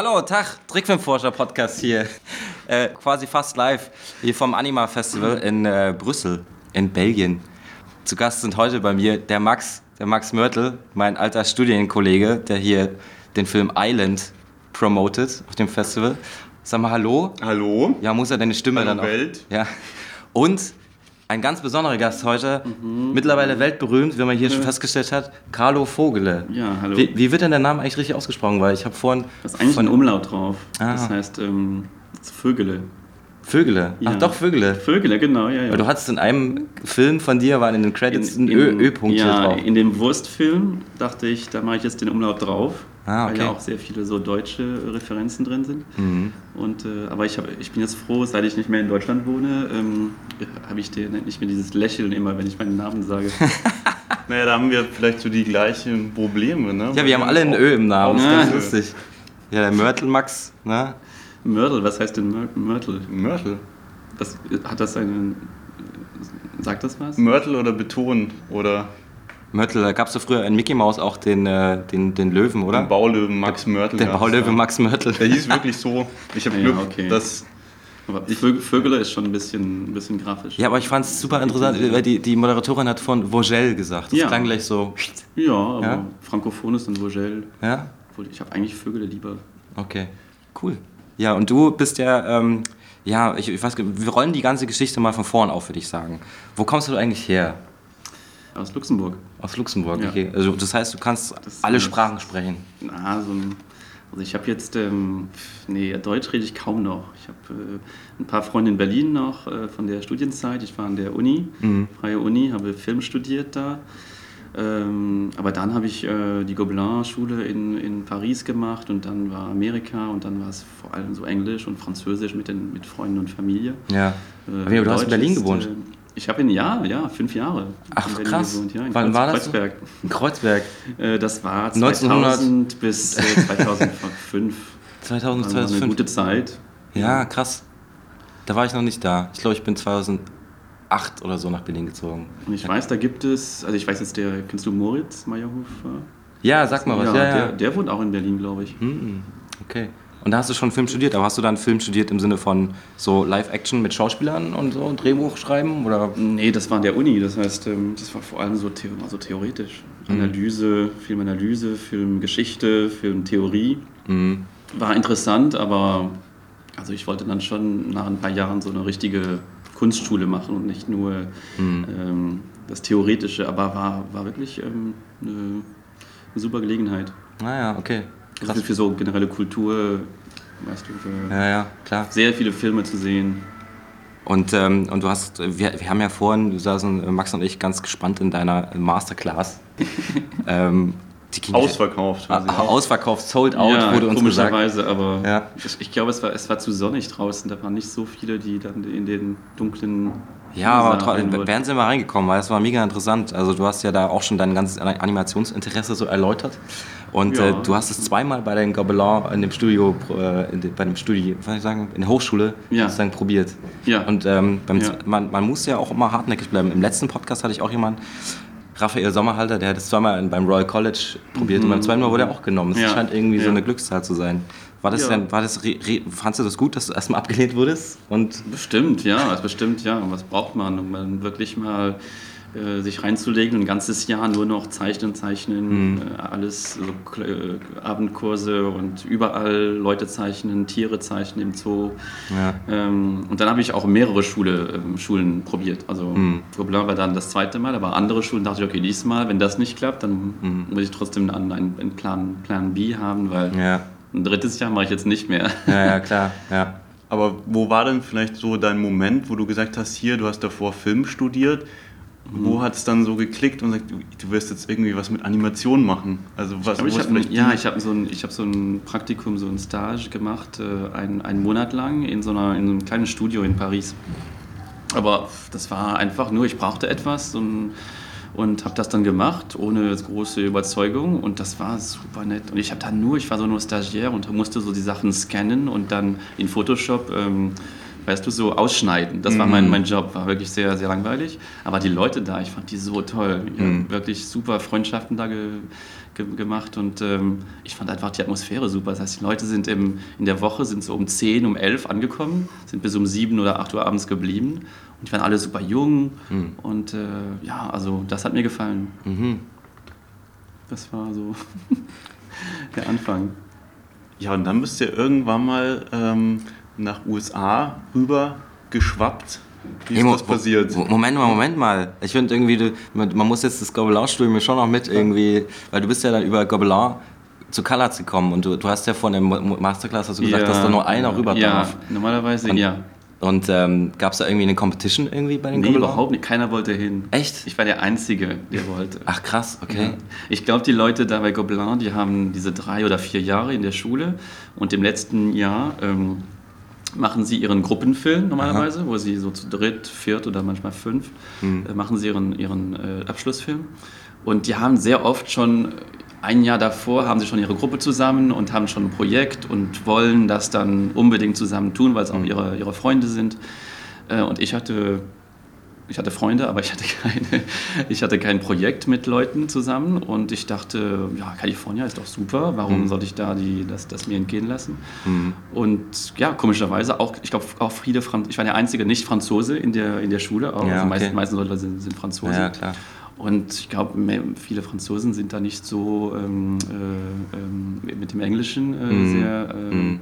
Hallo, Tag, Trickfilmforscher-Podcast hier. Äh, quasi fast live hier vom Anima Festival in äh, Brüssel, in Belgien. Zu Gast sind heute bei mir der Max, der Max Mörtel, mein alter Studienkollege, der hier den Film Island promotet auf dem Festival. Sag mal Hallo. Hallo. Ja, muss er deine Stimme Hallo dann auch. Welt. Ja. Und ein ganz besonderer Gast heute, mittlerweile weltberühmt, wie man hier schon festgestellt hat, Carlo Vogele. Ja, hallo. Wie, wie wird denn der Name eigentlich richtig ausgesprochen? Weil ich habe vorhin Da ist eigentlich von ein Umlaut drauf. Ah. Das heißt ähm, das Vögele. Vögele. Ja. Ach doch, Vögele. Vögele, genau, ja, ja. Weil du hattest in einem Film von dir, waren in den Credits ein Ö- Ö-Punkt hier ja, drauf. in dem Wurstfilm dachte ich, da mache ich jetzt den Umlaut drauf. Ah, Weil okay. ja auch sehr viele so deutsche Referenzen drin sind. Mhm. Und, äh, aber ich, hab, ich bin jetzt froh, seit ich nicht mehr in Deutschland wohne, ähm, habe ich den, nicht mehr dieses Lächeln immer, wenn ich meinen Namen sage. Naja, da haben wir vielleicht so die gleichen Probleme, ne? Ja, wir haben alle ein Ö im Namen, das ist Ja. ganz lustig. Ja, der Mörtel Max, ne? Mörtel, was heißt denn Mör- Mörtel? Mörtel. Das, hat das einen. Sagt das was? Mörtel oder Beton oder Mörtel, da gab es doch früher in Mickey Mouse auch den, äh, den, den Löwen, oder? den Baulöwen Max Mörtel. der gab's, Baulöwe ja. Max Mörtel. Der hieß wirklich so. Ich habe Ja, Glück, okay. dass Aber Vö- Vögele ist schon ein bisschen, ein bisschen grafisch. Ja, aber ich fand es super interessant, weil die, die Moderatorin hat von Vogel gesagt. Das Ja. klang gleich so. Ja, aber Ja? Frankophon ist dann Vogel. Ja? Ich habe eigentlich Vögele lieber. Okay, cool. Ja, und du bist ja, ähm, ja, ich, ich weiß, gar nicht, wir rollen die ganze Geschichte mal von vorn auf, würde ich sagen. Wo kommst du eigentlich her? Aus Luxemburg. Aus Luxemburg, Ja. okay. Also das heißt, du kannst Das- alle Sprachen sprechen. Na, so ein, also ich habe jetzt, ähm, nee, Deutsch rede ich kaum noch. Ich habe äh, ein paar Freunde in Berlin noch äh, von der Studienzeit. Ich war an der Uni, freie Uni, habe Film studiert da. Ähm, aber dann habe ich äh, die Gobelin-Schule in, in Paris gemacht und dann war Amerika und dann war es vor allem so Englisch und Französisch mit, den, mit Freunden und Familie. Ja. Äh, Aber du hast in Deutsch Berlin ist, gewohnt. Ich habe in, ja, ja, fünf Jahre Ach, krass. gewohnt. Ja, Wann Kreuz, war das so? Kreuzberg. In Kreuzberg. Äh, das war 1900 2000 bis äh, 2005. 2000, Das war eine 2005. gute Zeit. Ja, krass. Da war ich noch nicht da. Ich glaube, ich bin 2008 oder so nach Berlin gezogen. Und ich weiß, da gibt es, also ich weiß jetzt, der, kennst du Moritz Meyerhofer? Ja, sag mal was. Ja, ja. Der, der wohnt auch in Berlin, glaube ich. Hm, okay. Und da hast du schon Film studiert, aber hast du dann Film studiert im Sinne von so Live-Action mit Schauspielern und so, Drehbuch schreiben? Oder? Nee, das war an der Uni, das heißt, ähm, das war vor allem so, also theoretisch. Mhm. Analyse, Filmanalyse, Filmgeschichte, Filmtheorie. Mhm. War interessant, aber also ich wollte dann schon nach ein paar Jahren so eine richtige Kunstschule machen und nicht nur Mhm. ähm, das Theoretische, aber war, war wirklich ähm, eine, eine super Gelegenheit. Naja, okay. Also Krass. für so generelle Kultur, weißt du, für Ja, ja, klar. sehr viele Filme zu sehen. Und, ähm, und du hast, wir, wir haben ja vorhin, du saßen, Max und ich, ganz gespannt in deiner Masterclass. ähm, ausverkauft. Ah, ausverkauft, sold out, ja, wurde uns gesagt. komischerweise, aber Ja. ich, ich glaube, es war, es war zu sonnig draußen. Da waren nicht so viele, die dann in den dunklen. Ja, aber wären sie mal reingekommen, weil es war mega interessant. Also du hast ja da auch schon dein ganzes Animationsinteresse so erläutert. Und Ja. äh, du hast es zweimal bei deinem Gobelin in dem Studio, äh, in dem, bei dem Studio, was soll ich sagen, in der Hochschule Ja. sozusagen probiert. Ja. Und ähm, Ja. man, man muss ja auch immer hartnäckig bleiben. Im letzten Podcast hatte ich auch jemanden, Raphael Sommerhalter, der hat es zweimal beim Royal College probiert und beim zweiten Mal wurde er auch genommen. Es Mhm. Scheint irgendwie so eine Glückszahl zu sein. War das Ja. denn, war das, fandst du das gut, dass du erstmal abgelehnt wurdest? Und Bestimmt, ja, also bestimmt, ja. Was braucht man, um dann wirklich mal äh, sich reinzulegen, ein ganzes Jahr nur noch zeichnen, zeichnen, Mhm. äh, alles, so Kle- äh, Abendkurse und überall Leute zeichnen, Tiere zeichnen im Zoo. ja. Ähm, und dann habe ich auch mehrere Schule, ähm, Schulen probiert. Also Mhm. Gobelin war dann das zweite Mal, aber andere Schulen dachte ich, okay, diesmal, wenn das nicht klappt, dann Mhm. muss ich trotzdem einen, einen Plan, Plan B haben, weil Ja. Ein drittes Jahr mache ich jetzt nicht mehr. ja, ja, klar, ja. Aber wo war denn vielleicht so dein Moment, wo du gesagt hast, hier, du hast davor Film studiert? Mhm. Wo hat es dann so geklickt und sagt, du, du wirst jetzt irgendwie was mit Animation machen? Also was, ich ist hab, vielleicht ja, ich habe so, ein- ich hab so ein Praktikum, so ein Stage gemacht, äh, ein, einen Monat lang in so, einer, in so einem kleinen Studio in Paris. Aber das war einfach nur, ich brauchte etwas und, und habe das dann gemacht, ohne große Überzeugung und das war super nett. Und ich habe dann nur, ich war so nur Stagiaire und musste so die Sachen scannen und dann in Photoshop ähm, weißt du, so ausschneiden. Das war mein, mein Job, war wirklich sehr, sehr langweilig. Aber die Leute da, ich fand die so toll. Hab wirklich super Freundschaften da ge ge gemacht und ähm, ich fand einfach die Atmosphäre super. Das heißt, die Leute sind im, in der Woche sind so um 10, um 11 angekommen, sind bis um 7 oder 8 Uhr abends geblieben und die waren alle super jung Mhm. und äh, ja, also das hat mir gefallen. Mhm. Das war so der Anfang. Ja, und dann bist du ja irgendwann mal ähm, nach USA rüber geschwappt. Wie ist Hey, das passiert? Mo- Moment mal, Moment mal. Ich finde irgendwie, du, man man muss jetzt das Gobelin-Studium mir schon noch mit irgendwie, weil du bist ja dann über Gobelin zu Colors gekommen und du, du hast ja von der Masterclass hast du gesagt, dass da nur einer rüber Ja, darf. normalerweise Und- ja. Und ähm, gab es da irgendwie eine Competition irgendwie bei den Nee, Gobelin? überhaupt nicht. Keiner wollte hin. Echt? Ich war der Einzige, der wollte. Ach krass, okay. Ich glaube, die Leute da bei Gobelin, die haben diese drei oder vier Jahre in der Schule und im letzten Jahr ähm, machen sie ihren Gruppenfilm normalerweise, wo sie so zu dritt, viert oder manchmal fünf, äh, machen sie ihren, ihren äh, Abschlussfilm. Und die haben sehr oft schon, ein Jahr davor haben sie schon ihre Gruppe zusammen und haben schon ein Projekt und wollen das dann unbedingt zusammen tun, weil es auch ihre, ihre Freunde sind. Äh, und ich hatte ich hatte Freunde, aber ich hatte, keine, ich hatte kein Projekt mit Leuten zusammen und ich dachte, ja, Kalifornien ist doch super, warum Mhm. soll ich da die, das, das mir entgehen lassen? Und ja, komischerweise auch, ich glaube, auch viele Franz ich war der einzige Nicht-Franzose in der, in der Schule, auch Ja, also okay. meisten, meisten Leute sind, sind Franzosen. Ja, klar. Und ich glaube, viele Franzosen sind da nicht so ähm, äh, ähm, mit dem Englischen äh, Mhm. sehr ähm,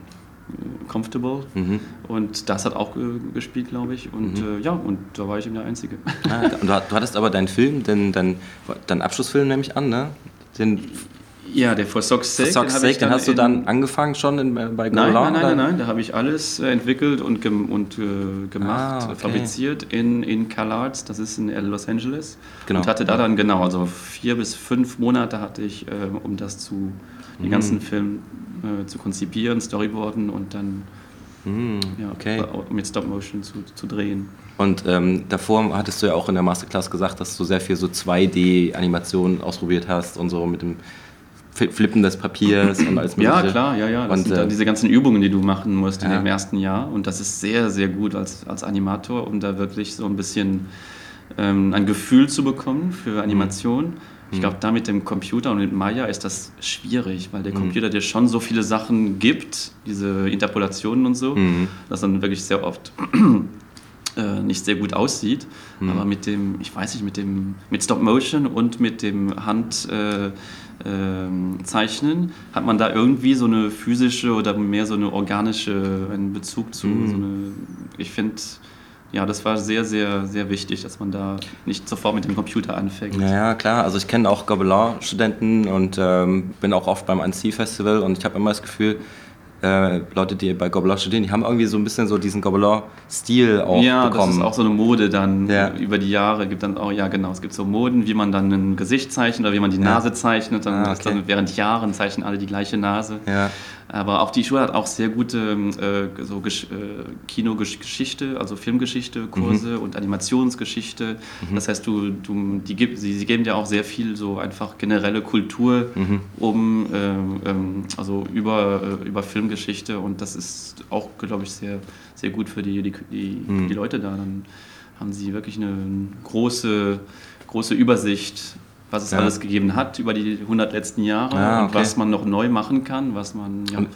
comfortable. Mhm. Und das hat auch äh, gespielt, glaube ich. Und äh, ja, und da war ich eben der Einzige. Ah, und du, hat- du hattest aber deinen Film, den, dein, dein Abschlussfilm nehme ich an, ne? Den Ja, der For Sock's Sake. Sock's hab Sake, den hast du dann angefangen schon in, bei Gobelin? Nein, nein, nein, nein, nein, da habe ich alles äh, entwickelt und, gem und äh, gemacht, Ah, okay. fabriziert in, in CalArts, das ist in Los Angeles. Genau. Und hatte da dann genau, also vier bis fünf Monate hatte ich, äh, um das zu, Mhm. den ganzen Film äh, zu konzipieren, Storyboarden und dann Hm, ja, okay. mit Stop Motion zu, zu drehen. Und ähm, davor hattest du ja auch in der Masterclass gesagt, dass du sehr viel so 2D-Animationen ausprobiert hast und so mit dem Flippen des Papiers und alles Ja, mögliche. klar, ja, ja. Das Und, sind äh, dann diese ganzen Übungen, die du machen musst in Ja. dem ersten Jahr. Und das ist sehr, sehr gut als, als Animator, um da wirklich so ein bisschen ähm, ein Gefühl zu bekommen für Animation. Ich glaube, da mit dem Computer und mit Maya ist das schwierig, weil der Computer dir schon so viele Sachen gibt, diese Interpolationen und so, Mhm. dass dann wirklich sehr oft äh, nicht sehr gut aussieht. Aber mit dem, ich weiß nicht, mit dem mit Stop Motion und mit dem Hand äh, ähm, Zeichnen hat man da irgendwie so eine physische oder mehr so eine organische einen Bezug zu. So eine, ich finde, ja, das war sehr, sehr, sehr wichtig, dass man da nicht sofort mit dem Computer anfängt. Ja, klar. Also ich kenne auch Gobelin-Studenten und ähm, bin auch oft beim Annecy-Festival und ich habe immer das Gefühl, äh, Leute, die bei Gobelin studieren, die haben irgendwie so ein bisschen so diesen Gobelin-Stil auch ja, bekommen. das ist auch so eine Mode dann Ja. über die Jahre. Gibt dann auch, ja genau, es gibt so Moden, wie man dann ein Gesicht zeichnet oder wie man die Ja. Nase zeichnet. Dann, Ah, okay. dann während Jahren zeichnen alle die gleiche Nase. ja. Aber auch die Schule hat auch sehr gute äh, so Gesch äh, Kinogeschichte, also Filmgeschichte, Kurse und Animationsgeschichte. Das heißt, du, du, die, gib- sie, sie geben dir auch sehr viel so einfach generelle Kultur um, ähm, ähm, also über, äh, über Filmgeschichte. Und das ist auch, glaube ich, sehr, sehr gut für die, die, die, die Leute da. Dann haben sie wirklich eine große, große Übersicht was es Ja. alles gegeben hat über die 100 letzten Jahre Ah, und okay. was man noch neu machen kann, was man, ja, Und-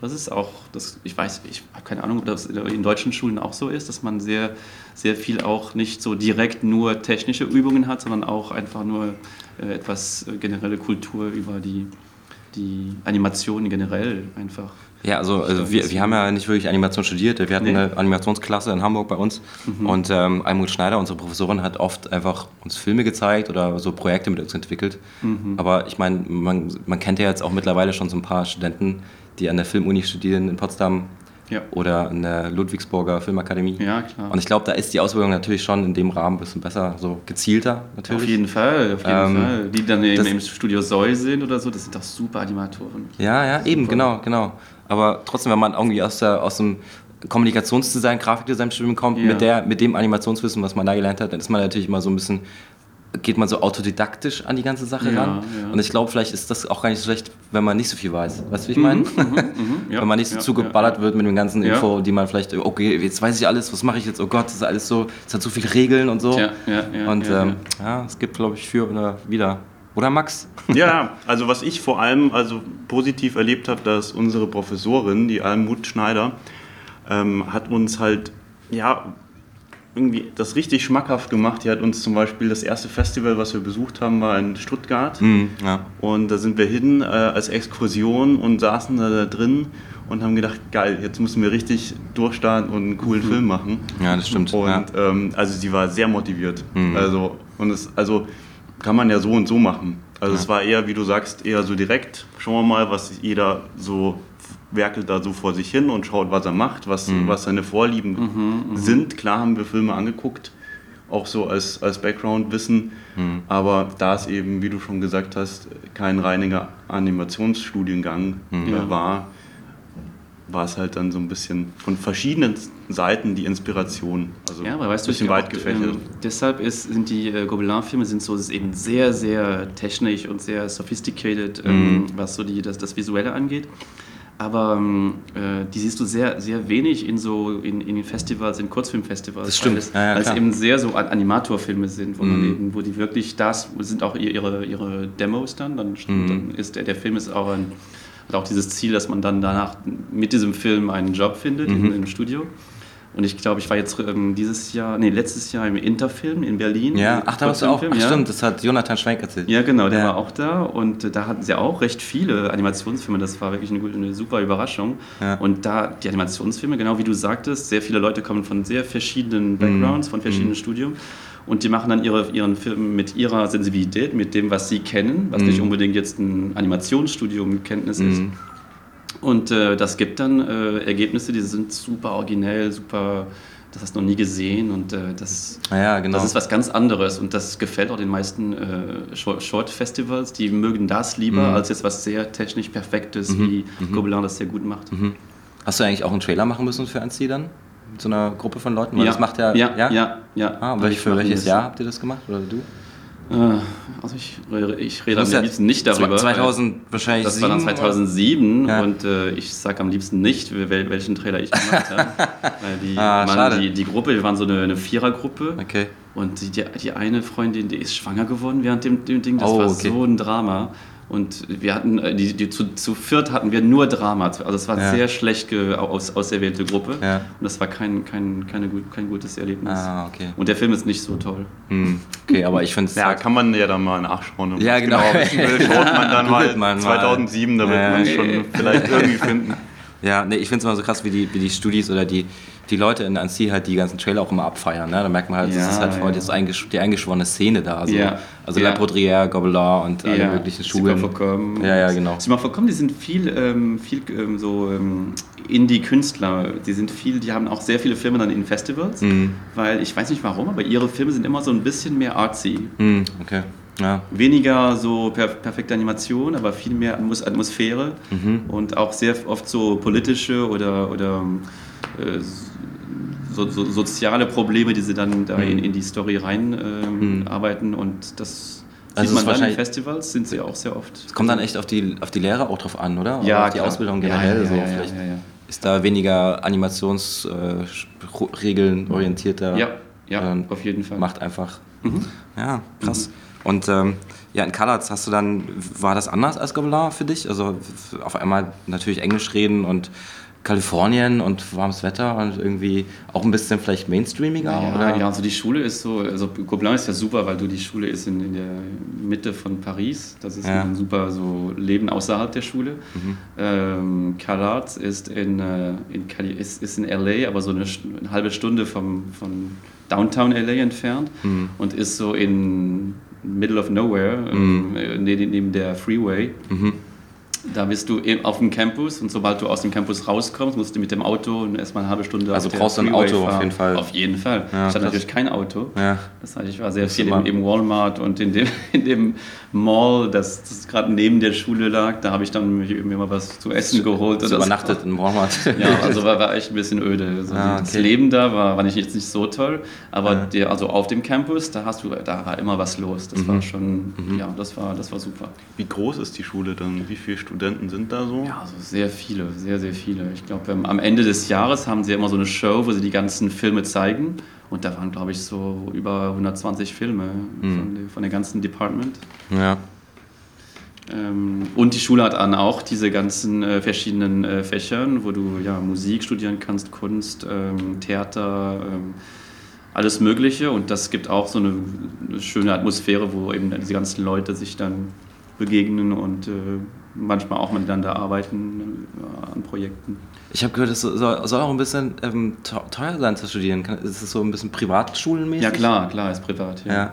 das ist auch, das, ich weiß, ich habe keine Ahnung, ob das in deutschen Schulen auch so ist, dass man sehr, sehr viel auch nicht so direkt nur technische Übungen hat, sondern auch einfach nur äh, etwas äh, generelle Kultur über die, die Animation generell einfach. Ja, also, also wir, wir haben ja nicht wirklich Animation studiert. Wir hatten Nee. eine Animationsklasse in Hamburg bei uns. Und ähm, Almut Schneider, unsere Professorin, hat oft einfach uns Filme gezeigt oder so Projekte mit uns entwickelt. Aber ich meine, man, man kennt ja jetzt auch mittlerweile schon so ein paar Studenten, die an der Filmuni studieren in Potsdam Ja. oder an der Ludwigsburger Filmakademie. Ja, klar. Und ich glaube, da ist die Ausbildung natürlich schon in dem Rahmen ein bisschen besser, so gezielter natürlich. auf jeden Fall, auf jeden Ähm, Fall. Die dann das- im Studio Soy sind oder so, das sind doch super Animatoren. Ja, ja, eben, genau, genau. Aber trotzdem, wenn man irgendwie aus, der, aus dem Kommunikationsdesign, Grafikdesign-Studium kommt, Ja. mit, der, mit dem Animationswissen, was man da gelernt hat, dann ist man natürlich immer so ein bisschen, geht man so autodidaktisch an die ganze Sache Ja, ran. ja. Und ich glaube, vielleicht ist das auch gar nicht so schlecht, wenn man nicht so viel weiß. Weißt du, wie ich meine? Ja, wenn man nicht so zugeballert wird mit dem ganzen. Info, die man vielleicht, okay, jetzt weiß ich alles, was mache ich jetzt? Oh Gott, das ist alles so, es hat so viele Regeln und so. Ja, ja, ja, und ähm, ja, es gibt, glaube ich, für oder wieder. Oder Max? Ja, also was ich vor allem also positiv erlebt habe, dass unsere Professorin, die Almut Schneider, ähm, hat uns halt ja irgendwie das richtig schmackhaft gemacht. Die hat uns zum Beispiel das erste Festival, was wir besucht haben, war in Stuttgart. Mhm, ja. Und da sind wir hin äh, als Exkursion und saßen da, da drin und haben gedacht, geil, jetzt müssen wir richtig durchstarten und einen coolen Film machen. Ja, das stimmt. Und ja. ähm, also sie war sehr motiviert. Mhm. Also, und es, also kann man ja so und so machen. Also Ja. es war eher, wie du sagst, eher so direkt. Schauen wir mal, was jeder so werkelt da so vor sich hin und schaut, was er macht, was, Mhm. was seine Vorlieben sind. Klar haben wir Filme angeguckt, auch so als, als Background-Wissen. Mhm. Aber da es eben, wie du schon gesagt hast, kein reiniger Animationsstudiengang Mhm. äh, war, war es halt dann so ein bisschen von verschiedenen Seiten die Inspiration. Also Ja, aber weißt du, ein bisschen ich weit glaub, gefächert. ähm, deshalb ist, sind die äh, Gobelin-Filme sind so, ist eben sehr, sehr technisch und sehr sophisticated, ähm, was so die, das, das Visuelle angeht. Aber ähm, äh, die siehst du sehr, sehr wenig in so in, in den Festivals, in Kurzfilmfestivals. Das stimmt. Weil es, Ja, ja, weil es eben sehr so An- Animatorfilme sind, wo man Mhm. eben, wo die wirklich das sind auch ihre, ihre Demos dann. Dann, Mhm. dann ist der, der Film ist auch ein, hat auch dieses Ziel, dass man dann danach mit diesem Film einen Job findet Mhm. in, im Studio. Und ich glaube, ich war jetzt ähm, dieses Jahr, nee, letztes Jahr im Interfilm in Berlin. Ja, ach, da warst du auch. Ach, Kurzfilmfilm, ja. stimmt, das hat Jonathan Schwenk erzählt. Ja, genau, der Ja. war auch da und äh, da hatten sie auch recht viele Animationsfilme. Das war wirklich eine, gute, eine super Überraschung. Ja. Und da die Animationsfilme, genau wie du sagtest, sehr viele Leute kommen von sehr Mhm. verschiedenen Backgrounds, von verschiedenen Studien. Und die machen dann ihre, ihren Film mit ihrer Sensibilität, mit dem, was sie kennen, was Mhm. nicht unbedingt jetzt ein Animationsstudium-Kenntnis ist. Mhm. Und äh, das gibt dann äh, Ergebnisse, die sind super originell, super, das hast du noch nie gesehen und äh, das, Ja, genau. das ist was ganz anderes und das gefällt auch den meisten äh, Short- Short-Festivals, die mögen das lieber Mhm. als jetzt was sehr technisch Perfektes, wie Gobelin das sehr gut macht. Mhm. Hast du eigentlich auch einen Trailer machen müssen für Annecy dann? Mit so einer Gruppe von Leuten? Weil Ja, das macht ja. ja, ja, ja. Ah, Hab welch, für welches müssen. Jahr habt ihr das gemacht? Oder du? Äh, also ich, rede- ich rede am ja liebsten nicht darüber. 2000 wahrscheinlich. Das war dann sieben, oder? 2007 Ja. und äh, ich sage am liebsten nicht, wel welchen Trailer ich gemacht habe. Weil die, Ah, schade. die, die Gruppe, wir waren so eine, eine Vierergruppe Okay. und die, die, die eine Freundin, die ist schwanger geworden während dem, dem Ding. Das Oh, war okay. so ein Drama. Und wir hatten, äh, die, die, zu, zu viert hatten wir nur Drama. Also es war Ja. sehr schlecht aus, auserwählte Gruppe. Ja. Und das war kein, kein, keine, gut- kein gutes Erlebnis. Ah, okay. Und der Film ist nicht so toll. Hm. Okay, aber ich finde es. Ja, kann man ja dann mal nachschauen. Ja, genau. wissen will, schaut man dann mal man mal. 2007, da wird man schon vielleicht irgendwie finden. Ja, nee, ich finde es immer so krass, wie die, wie die Studis oder die, die Leute in Annecy halt die ganzen Trailer auch immer abfeiern. Ne? Da merkt man halt, das Ja, ist halt ja. das eingesch die eingeschworene Szene da. So. Ja. Also Ja. La Poudrière, Gobelin und alle möglichen Schulen. Ja, ja, genau. Super Verkommen, die sind viel, ähm, viel ähm, so ähm, Indie-Künstler. Die sind viel, die haben auch sehr viele Filme dann in Festivals, Mhm. weil ich weiß nicht warum, aber ihre Filme sind immer so ein bisschen mehr artsy. Hm, okay. Ja. Weniger so per perfekte Animation, aber viel mehr Atmos Atmosphäre Mhm. und auch sehr oft so politische oder, oder äh, so, so, soziale Probleme, die sie dann da in, in die Story rein ähm, Mhm. arbeiten und das Also sieht man dann in Festivals, sind sie auch sehr oft. Es kommt dann echt auf die, auf die Lehre auch drauf an, oder? Ja, auf die klar. Ausbildung Ja, generell. ja, so ja, vielleicht ja, ja. Ist da weniger Animationsregeln orientierter? Ja, ja, Ähm, auf jeden Fall. Macht einfach. Mhm. Ja, krass. Und ähm, ja, in Colors hast du dann, war das anders als Gobelin für dich? Also auf einmal natürlich Englisch reden und Kalifornien und warmes Wetter und irgendwie auch ein bisschen vielleicht mainstreamiger? Ja, oder? ja, also die Schule ist so, also Gobelin ist ja super, weil du die Schule ist in, in der Mitte von Paris. Das ist Ja. ein super so Leben außerhalb der Schule. Mhm. Ähm, CalArts ist in, äh, in ist, ist in LA, aber so eine, eine halbe Stunde vom, von Downtown LA entfernt Mhm. und ist so in middle of nowhere, Mhm. äh, neben der Freeway. Mhm. Da bist du auf dem Campus und sobald du aus dem Campus rauskommst, musst du mit dem Auto erstmal eine halbe Stunde Also auf brauchst du ein Freeway Auto auf fahren. jeden Fall. Auf jeden Fall. Ja, ich hatte natürlich kein Auto. Ja. Das heißt, ich war sehr viel im, im Walmart und in dem, in dem Mall, das, das gerade neben der Schule lag. Da habe ich dann mir mal was zu essen geholt. Du so. übernachtet in Walmart? Ja, also war, war echt ein bisschen öde. Also Ah, Das okay. Leben da war, war nicht, jetzt nicht so toll, aber Ja. der, also auf dem Campus, da hast du, da war immer was los. Das Mhm. war schon, ja, das war, das war super. Wie groß ist die Schule dann? Wie viele Studenten sind da so? Ja, also sehr viele, sehr, sehr viele. Ich glaube, ähm, am Ende des Jahres haben sie immer so eine Show, wo sie die ganzen Filme zeigen. Und da waren, glaube ich, so über 120 Filme von, der- von der ganzen Department. ja. Ähm, und die Schule hat dann auch diese ganzen äh, verschiedenen äh, Fächern, wo du ja Musik studieren kannst, Kunst, ähm, Theater, ähm, alles Mögliche. Und das gibt auch so eine, eine schöne Atmosphäre, wo eben diese ganzen Leute sich dann begegnen und äh, manchmal auch miteinander arbeiten äh, an Projekten. Ich habe gehört, es soll, soll, auch ein bisschen ähm, teuer sein zu studieren. Ist es so ein bisschen privatschulenmäßig? Ja, klar, klar, ist privat. Ja. ja.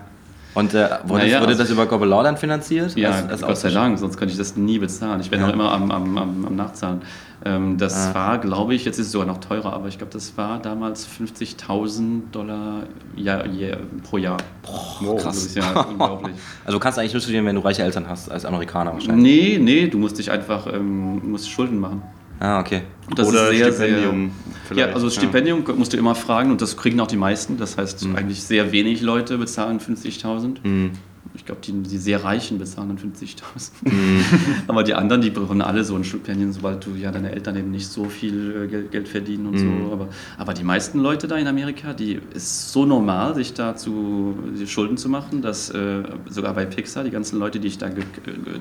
Und äh, wurde, naja, wurde also, das über Gobelau dann finanziert? Ja, als, als Gott sei Dank, sonst könnte ich das nie bezahlen. Ich werde ja. auch immer am, am, am, am Nachzahlen. Ähm, das ah. war, glaube ich, jetzt ist es sogar noch teurer, aber ich glaube, das war damals 50.000 Dollar Jahr, Jahr, pro Jahr. Boah, krass. Das ist ja unglaublich. Also du kannst eigentlich nur studieren, wenn du reiche Eltern hast, als Amerikaner wahrscheinlich. Nee, nee, du musst dich einfach ähm, musst Schulden machen. Ah, okay. Das Oder sehr, Stipendium. Sehr, ja, also das Stipendium ja. musst du immer fragen und das kriegen auch die meisten. Das heißt, mhm. eigentlich sehr wenig Leute bezahlen 50.000. Mhm ich glaube, die, die sehr Reichen bezahlen dann 50.000. Mhm. Aber die anderen, die bekommen alle so ein Stipendien, sobald du ja deine Eltern eben nicht so viel äh, Geld, verdienen und mhm. so. Aber, aber die meisten Leute da in Amerika, die ist so normal, sich da zu Schulden zu machen, dass äh, sogar bei Pixar die ganzen Leute, die ich da ge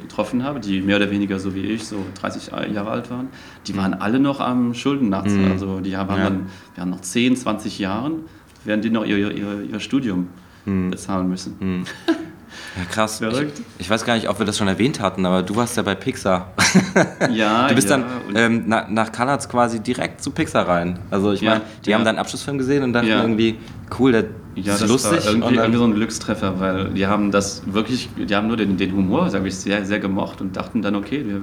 getroffen habe, die mehr oder weniger so wie ich, so 30 Jahre alt waren, die waren alle noch am Schulden nachts. Mhm. Also die haben ja. dann, wir haben noch 10, 20 Jahren, während die noch ihr, ihr, ihr Studium mhm. bezahlen müssen. Ja, krass. Verrückt. Ich, ich, weiß gar nicht, ob wir das schon erwähnt hatten, aber du warst ja bei Pixar. Ja, Du bist ja, dann ähm, nach, nach Kanada quasi direkt zu Pixar rein. Also ich ja, meine, die ja. haben deinen Abschlussfilm gesehen und dachten irgendwie, cool, der ja, ist das lustig. War irgendwie, irgendwie so ein Glückstreffer, weil die haben das wirklich, die haben nur den, den Humor, sage ich, sehr, sehr gemocht und dachten dann, okay, wir,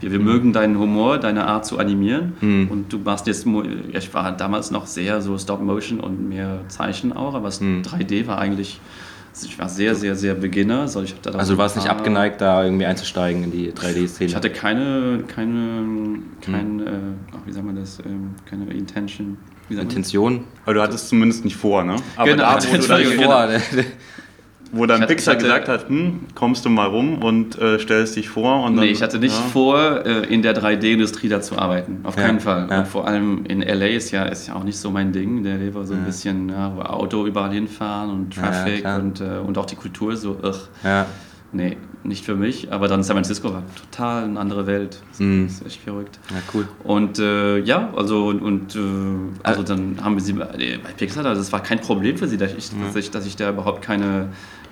wir, wir mhm. mögen deinen Humor, deine Art zu animieren mhm. und du machst jetzt, ich war damals noch sehr so Stop-Motion und mehr Zeichen auch, aber mhm. 3D war eigentlich also ich war sehr, sehr, sehr Beginner. Also, ich da also du warst nicht abgeneigt, da irgendwie einzusteigen in die 3D-Szene? Ich hatte keine, keine, kein, mhm. äh, wie sagt man das, ähm, keine Intention. Intention? Aber du hattest zumindest nicht vor, ne? Aber genau, da, wo du dann, vor. Genau wo dann hatte, Pixar hatte, gesagt hat, hm, kommst du mal rum und äh, stellst dich vor. Und dann, nee, ich hatte nicht ja. vor, äh, in der 3D-Industrie da zu arbeiten. Auf ja. keinen Fall. Ja. Und vor allem in LA ist ja, ist ja auch nicht so mein Ding. Der LA war so ein bisschen ja, Auto überall hinfahren und Traffic und, äh, und auch die Kultur so, ugh. Ja. Nee, nicht für mich, aber dann San Francisco war total eine andere Welt. Das mm. ist echt verrückt. Ja, cool. Und äh, ja, also und äh, also dann haben wir sie bei Pixar, also das war kein Problem für sie, dass ich, dass ich, dass ich da überhaupt keine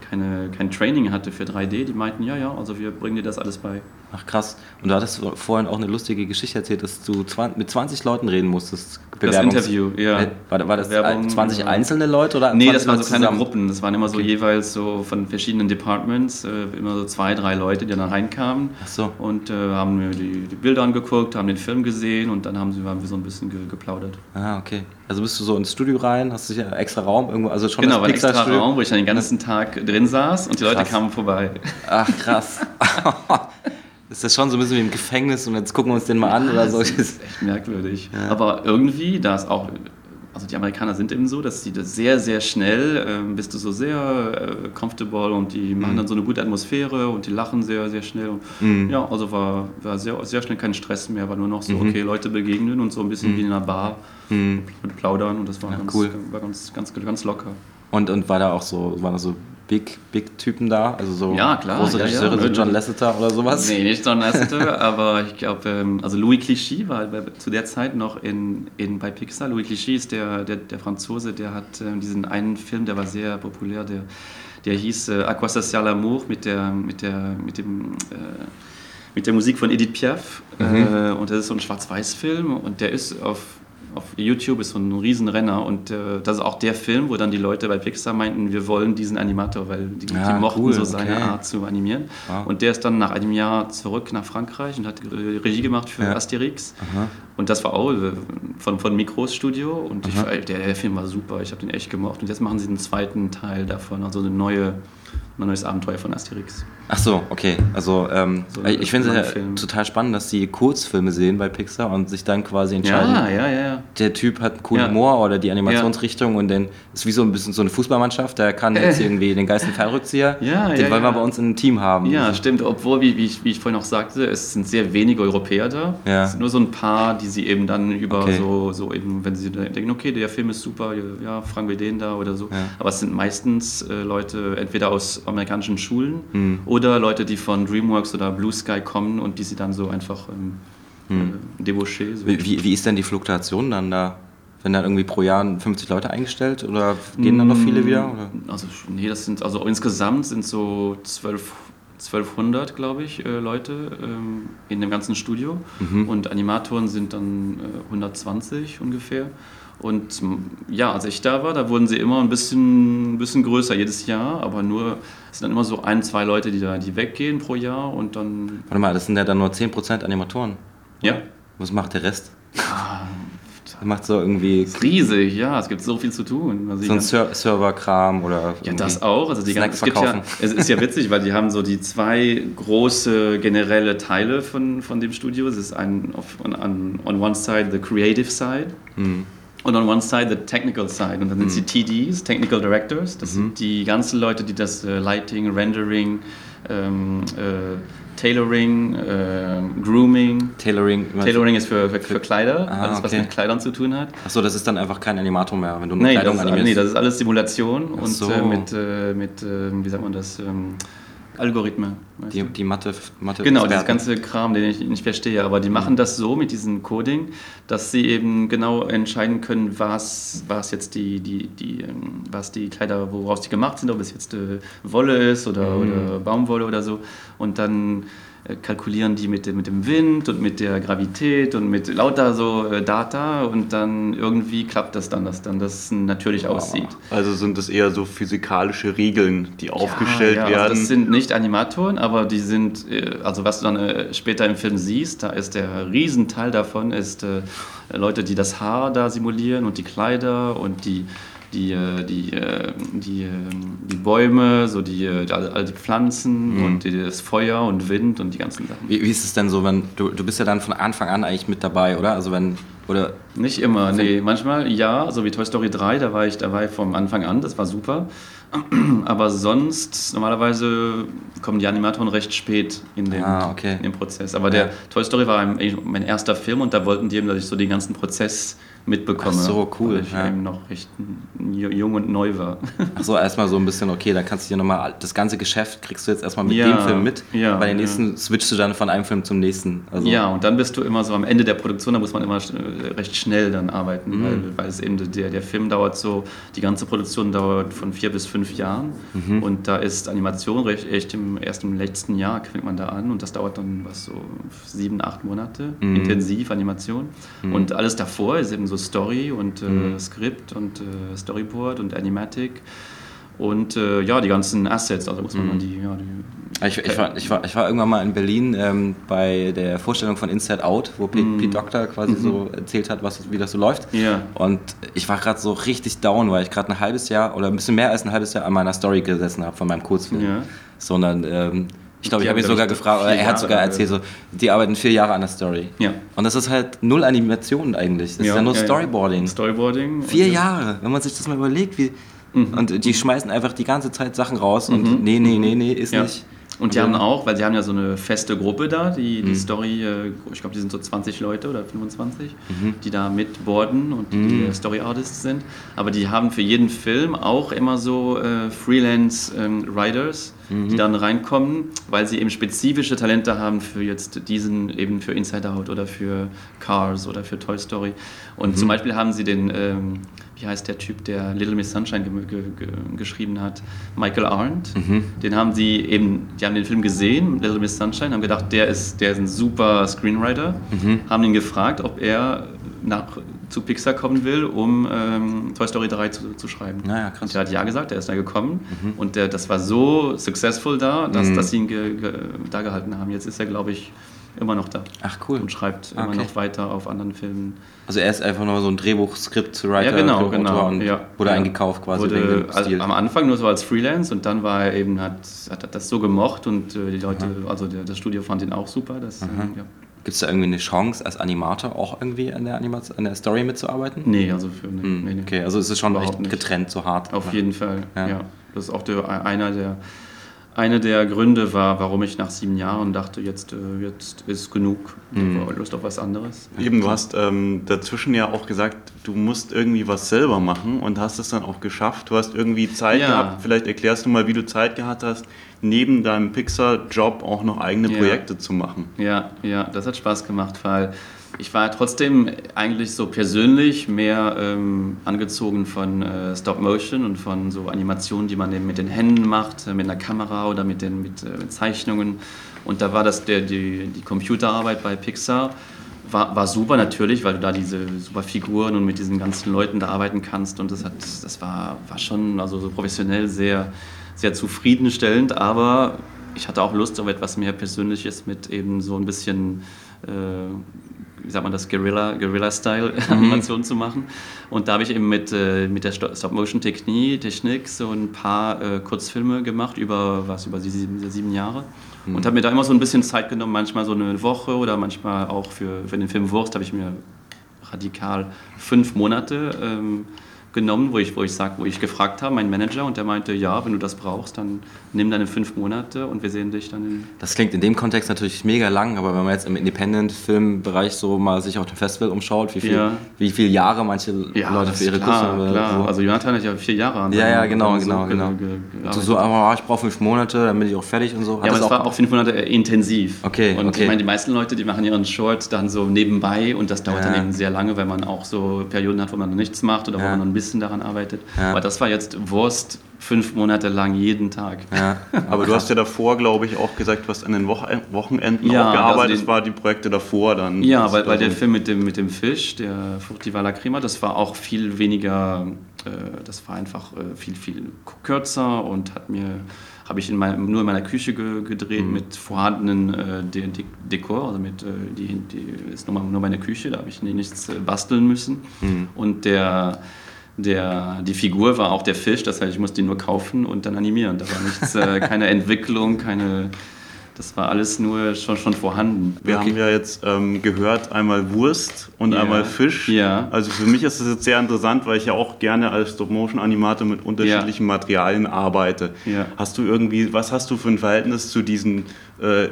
keine, kein Training hatte für 3D, die meinten, ja, ja, also wir bringen dir das alles bei. Ach krass. Und du hattest vorhin auch eine lustige Geschichte erzählt, dass du mit 20 Leuten reden musstest. Das Interview, ja. Äh, war, war das Werbung, 20 einzelne Leute oder? Nee, das waren so kleine zusammen? Gruppen. Das waren immer so jeweils so von verschiedenen Departments, äh, immer so zwei, drei Leute, die dann reinkamen. Ach so. Und äh, haben mir die, die, Bilder angeguckt, haben den Film gesehen und dann haben, sie, haben wir so ein bisschen ge, geplaudert. Ah, okay. Also bist du so ins Studio rein, hast du ja extra Raum irgendwo, also schon genau, Pixar extra Raum, wo ich dann den ganzen Tag drin saß und die krass. Leute kamen vorbei. Ach krass. ist das schon so ein bisschen wie im Gefängnis und jetzt gucken wir uns den mal an ja, oder so? Das ist echt merkwürdig. Ja. Aber irgendwie, da ist auch, also die Amerikaner sind eben so, dass sie das sehr, sehr schnell, ähm, bist du so sehr äh, comfortable und die machen mhm. dann so eine gute Atmosphäre und die lachen sehr, sehr schnell. Mhm. Ja, also war, war sehr, sehr schnell kein Stress mehr, war nur noch so, mhm. okay, Leute begegnen und so ein bisschen mhm. wie in einer Bar mhm. mit plaudern und das war, ja, ganz, cool. war ganz, ganz, ganz locker. Und, und war da auch so, waren da so Big, Big Typen da? Also so ja, klar, große ja, Regisseure, ja. so John Lasseter oder sowas? Nee, nicht John Lasseter, aber ich glaube, ähm, also Louis Clichy war zu der Zeit noch in, in, bei Pixar. Louis Clichy ist der, der, der Franzose, der hat äh, diesen einen Film, der war sehr populär, der, der hieß äh, Aqua Social Amour mit, der, mit, der, mit dem... Äh, mit der Musik von Edith Piaf. Mhm. Äh, und das ist so ein Schwarz-Weiß-Film und der ist auf auf YouTube ist so ein Riesenrenner und äh, das ist auch der Film, wo dann die Leute bei Pixar meinten, wir wollen diesen Animator, weil die, ja, die mochten cool, so seine okay. Art zu animieren. Wow. Und der ist dann nach einem Jahr zurück nach Frankreich und hat Regie gemacht für ja. Asterix. Aha. Und das war auch äh, von, von Mikros Studio und ich, der, der, Film war super, ich habe den echt gemocht. Und jetzt machen sie den zweiten Teil davon, also eine neue ein neues Abenteuer von Asterix. Ach so, okay. Also ähm, so ich finde es ja total spannend, dass die Kurzfilme sehen bei Pixar und sich dann quasi entscheiden. Ja, ja, ja. Der Typ hat einen coolen ja. Humor oder die Animationsrichtung ja. und dann ist wie so ein bisschen so eine Fußballmannschaft, der kann jetzt irgendwie den geilsten Fallrückzieher. Ja, den ja, wollen wir bei uns in einem Team haben. Ja, stimmt. Obwohl, wie, wie, ich, wie ich vorhin auch sagte, es sind sehr wenige Europäer da. Ja. Es sind nur so ein paar, die sie eben dann über okay. so, so eben, wenn sie denken, okay, der Film ist super, ja, fragen wir den da oder so. Aber es sind meistens äh, Leute entweder aus amerikanischen Schulen oder Leute, die von DreamWorks oder Blue Sky kommen und die sie dann so einfach ähm, äh, debauché. So. Wie, wie, wie ist denn die Fluktuation dann da? Wenn dann irgendwie pro Jahr 50 Leute eingestellt oder gehen dann noch viele wieder? Oder? Also nee, das sind also insgesamt sind so 12, 1200, glaube ich, äh, Leute ähm, in dem ganzen Studio und Animatoren sind dann äh, 120 ungefähr. Und ja, als ich da war, da wurden sie immer ein bisschen, ein bisschen größer jedes Jahr, aber nur es sind dann immer so ein, zwei Leute, die da die weggehen pro Jahr und dann Warte mal, das sind ja dann nur 10% Animatoren. ja, Was macht der Rest? Der macht so irgendwie riesig, ja, es gibt so viel zu tun. Also so ein Ser Serverkram oder. Ja, das auch. Also die ganzen, es, gibt ja, es ist ja witzig, weil die haben so die zwei große generelle Teile von, von dem Studio. Es ist ein auf, on, on, on one side the creative side Mhm. Und on one side the technical side. Und dann sind die TDs, Technical Directors. Das Mhm. sind die ganzen Leute, die das äh, Lighting, Rendering, ähm, äh, Tailoring, äh, Grooming. Tailoring. Tailoring ist für, für, für Kleider, Ah, alles was okay. mit Kleidern zu tun hat. Achso, das ist dann einfach kein Animator mehr, wenn du nur Nee, Kleidung das animierst. nee, das ist alles Simulation und so. äh, mit, äh, mit äh, wie sagt man das, ähm, Algorithmen. die, die Mathe, Mathe Genau, das ganze Kram, den ich nicht verstehe. Aber die machen das so mit diesem Coding, dass sie eben genau entscheiden können, was, was jetzt die, die, die, ähm, was die Kleider, woraus die gemacht sind, ob es jetzt äh, Wolle ist oder, Mhm. oder Baumwolle oder so. Und dann kalkulieren die mit, dem- mit dem Wind und mit der Gravität und mit lauter so äh, Data und dann irgendwie klappt das dann, dass dann das natürlich aussieht. Also sind es eher so physikalische Regeln, die aufgestellt ja, werden. Also das sind nicht Animatoren, aber die sind, äh, also was du dann äh, später im Film siehst, da ist der Riesenteil davon, ist äh, Leute, die das Haar da simulieren und die Kleider und die, die, äh, die, äh, die, äh, die Bäume, so die, all, all die Pflanzen und die, das Feuer und Wind und die ganzen Sachen. Wie, wie ist es denn so, wenn du, du bist ja dann von Anfang an eigentlich mit dabei, oder? Also wenn oder Nicht immer, nee. Manchmal ja, so wie Toy Story 3, da war ich dabei vom Anfang an, das war super. Aber sonst, normalerweise kommen die Animatoren recht spät in den, Ah, okay. in den Prozess. Aber der Ja. Toy Story war mein erster Film und da wollten die eben, dass ich so den ganzen Prozess mitbekomme. Ach so, cool, Weil ich ja. eben noch recht ju- jung und neu war. ach so erstmal so ein bisschen okay, dann kannst du dir nochmal das ganze Geschäft kriegst du jetzt erstmal mit Ja, dem Film mit. ja, Bei den ja. nächsten switchst du dann von einem Film zum nächsten. Also, Ja, und dann bist du immer so am Ende der Produktion, da muss man immer äh, recht schnell dann arbeiten, Mhm. weil, weil es eben der, der Film dauert so, die ganze Produktion dauert von vier bis fünf Jahren Mhm. und da ist Animation recht, echt im erst im letzten Jahr fängt man da an und das dauert dann was so sieben, acht Monate, Mhm. intensiv Animation und alles davor ist eben so Story und äh, Skript und äh, Storyboard und Animatic und äh, ja, die ganzen Assets, also muss man dann die, ja, die Ich, ich, war, ich, war, ich war irgendwann mal in Berlin ähm, bei der Vorstellung von Inside Out, wo Pete, Pete Doctor quasi so erzählt hat, was, wie das so läuft. Mhm. Ja. Und ich war gerade so richtig down, weil ich gerade ein halbes Jahr oder ein bisschen mehr als ein halbes Jahr an meiner Story gesessen habe von meinem Kurzfilm. Ja. Sondern ähm, ich glaube, ich habe ihn sogar gefragt, oder er hat sogar erzählt, so, die arbeiten vier Jahre an der Story. Ja. Und das ist halt null Animation eigentlich. Das ist ja nur Storyboarding. Storyboarding. Vier Jahre, wenn man sich das mal überlegt, wie. Mhm. Und die schmeißen einfach die ganze Zeit Sachen raus und nee, nee, nee, nee, ist Ja. nicht. Und die haben auch, weil sie haben ja so eine feste Gruppe da, die, Mhm. die Story, äh, ich glaube, die sind so 20 Leute oder 25, Mhm. die da mitboarden und die, die Story Artists sind. Aber die haben für jeden Film auch immer so äh, Freelance ähm, Writers, Mhm. die dann reinkommen, weil sie eben spezifische Talente haben für jetzt diesen, eben für Inside Out oder für Cars oder für Toy Story. Und Mhm. zum Beispiel haben sie den, ähm, wie heißt der Typ, der Little Miss Sunshine ge ge ge geschrieben hat, Michael Arndt. Mhm. Den haben sie eben, die haben den Film gesehen, Little Miss Sunshine, haben gedacht, der ist, der ist ein super Screenwriter, Mhm. haben ihn gefragt, ob er nach, zu Pixar kommen will, um ähm, Toy Story 3 zu, zu schreiben. Naja, krass. Und der hat ja gesagt, er ist da gekommen und der, das war so successful da, dass, dass sie ihn ge, ge, da gehalten haben. Jetzt ist er, glaube ich, immer noch da Ach cool. und schreibt Ah, immer okay. noch weiter auf anderen Filmen. Also er ist einfach nur so ein Drehbuch-Skript-Writer Ja, genau, genau. und ja. wurde ja. eingekauft quasi Wurde, also am Anfang nur so als Freelance und dann war er eben, hat, hat er das so gemocht und äh, die Leute, also der, das Studio fand ihn auch super. Das, ähm, ja. Gibt es da irgendwie eine Chance, als Animator auch irgendwie an der, Animation, an der Story mitzuarbeiten? Nee, also für nee, Hm, nee, nee. Okay, also es ist schon Überhaupt echt nicht. getrennt, so hart. Auf jeden Fall, Ja. ja. Das ist auch der, einer der Einer der Gründe war, warum ich nach sieben Jahren dachte, jetzt, äh, jetzt ist genug, ich habe Lust auf was anderes. Eben, du hast ähm, dazwischen ja auch gesagt, du musst irgendwie was selber machen und hast es dann auch geschafft. Du hast irgendwie Zeit Ja. gehabt, vielleicht erklärst du mal, wie du Zeit gehabt hast, neben deinem Pixar-Job auch noch eigene Ja. Projekte zu machen. Ja, ja, das hat Spaß gemacht, weil ich war trotzdem eigentlich so persönlich mehr ähm, angezogen von äh, Stop Motion und von so Animationen, die man eben mit den Händen macht, äh, mit einer Kamera oder mit den mit, äh, mit Zeichnungen. Und da war das der, die, die Computerarbeit bei Pixar. War, war super natürlich, weil du da diese super Figuren und mit diesen ganzen Leuten da arbeiten kannst. Und das, hat, das war, war schon also so professionell sehr, sehr zufriedenstellend. Aber ich hatte auch Lust auf etwas mehr Persönliches mit eben so ein bisschen, äh, wie sagt man das, Guerilla- Guerilla-Style-Animation zu machen. Und da habe ich eben mit, äh, mit der Sto- Stop-Motion-Technik Technik so ein paar äh, Kurzfilme gemacht über was, über sieben, sieben Jahre. Und habe mir da immer so ein bisschen Zeit genommen, manchmal so eine Woche oder manchmal auch für, für den Film Wurst habe ich mir radikal fünf Monate ähm, genommen, wo ich, wo ich sag, wo ich gefragt habe, mein Manager, und der meinte, ja, wenn du das brauchst, dann nimm deine fünf Monate und wir sehen dich dann in. Das klingt in dem Kontext natürlich mega lang, aber wenn man jetzt im Independent-Filmbereich so mal sich auf dem Festival umschaut, wie viel, Ja. wie viele Jahre manche Leute das für ihre klar, Kurzfilme klar. so. Also Jonathan hat ja vier Jahre an Ja, ja, genau, genau, so genau. gearbeitet. so, aber ich brauche fünf Monate, dann bin ich auch fertig und so. Hat Ja, aber es war auch fünf Monate äh, intensiv. Okay, Und okay. ich meine, die meisten Leute, die machen ihren Short dann so nebenbei und das dauert Ja. dann eben sehr lange, weil man auch so Perioden hat, wo man noch nichts macht oder wo Ja. man noch ein bisschen daran arbeitet. Ja. Aber das war jetzt Wurst fünf Monate lang jeden Tag. ja. Aber du hast ja davor, glaube ich, auch gesagt, du hast an den Woche Wochenenden Ja, auch gearbeitet. also das war die Projekte davor dann. Ja, weil, weil der Film mit dem, mit dem Fisch, der Furtiva Lacrima, das war auch viel weniger, äh, das war einfach äh, viel, viel kürzer und hat mir, habe ich in meinem, nur in meiner Küche ge, gedreht mit vorhandenen äh, De De Dekor, also mit, äh, die, die ist nur, nur meine Küche, da habe ich nichts äh, basteln müssen. Und der, der, die Figur war auch der Fisch, das heißt, ich musste ihn nur kaufen und dann animieren. Da war nichts, äh, keine Entwicklung, keine, das war alles nur schon, schon vorhanden. Wir Okay. haben ja jetzt ähm, gehört, einmal Wurst und Ja. einmal Fisch. Ja. Also für mich ist das jetzt sehr interessant, weil ich ja auch gerne als Stop-Motion-Animator mit unterschiedlichen Materialien arbeite. Ja. Hast du irgendwie, was hast du für ein Verhältnis zu diesen, äh,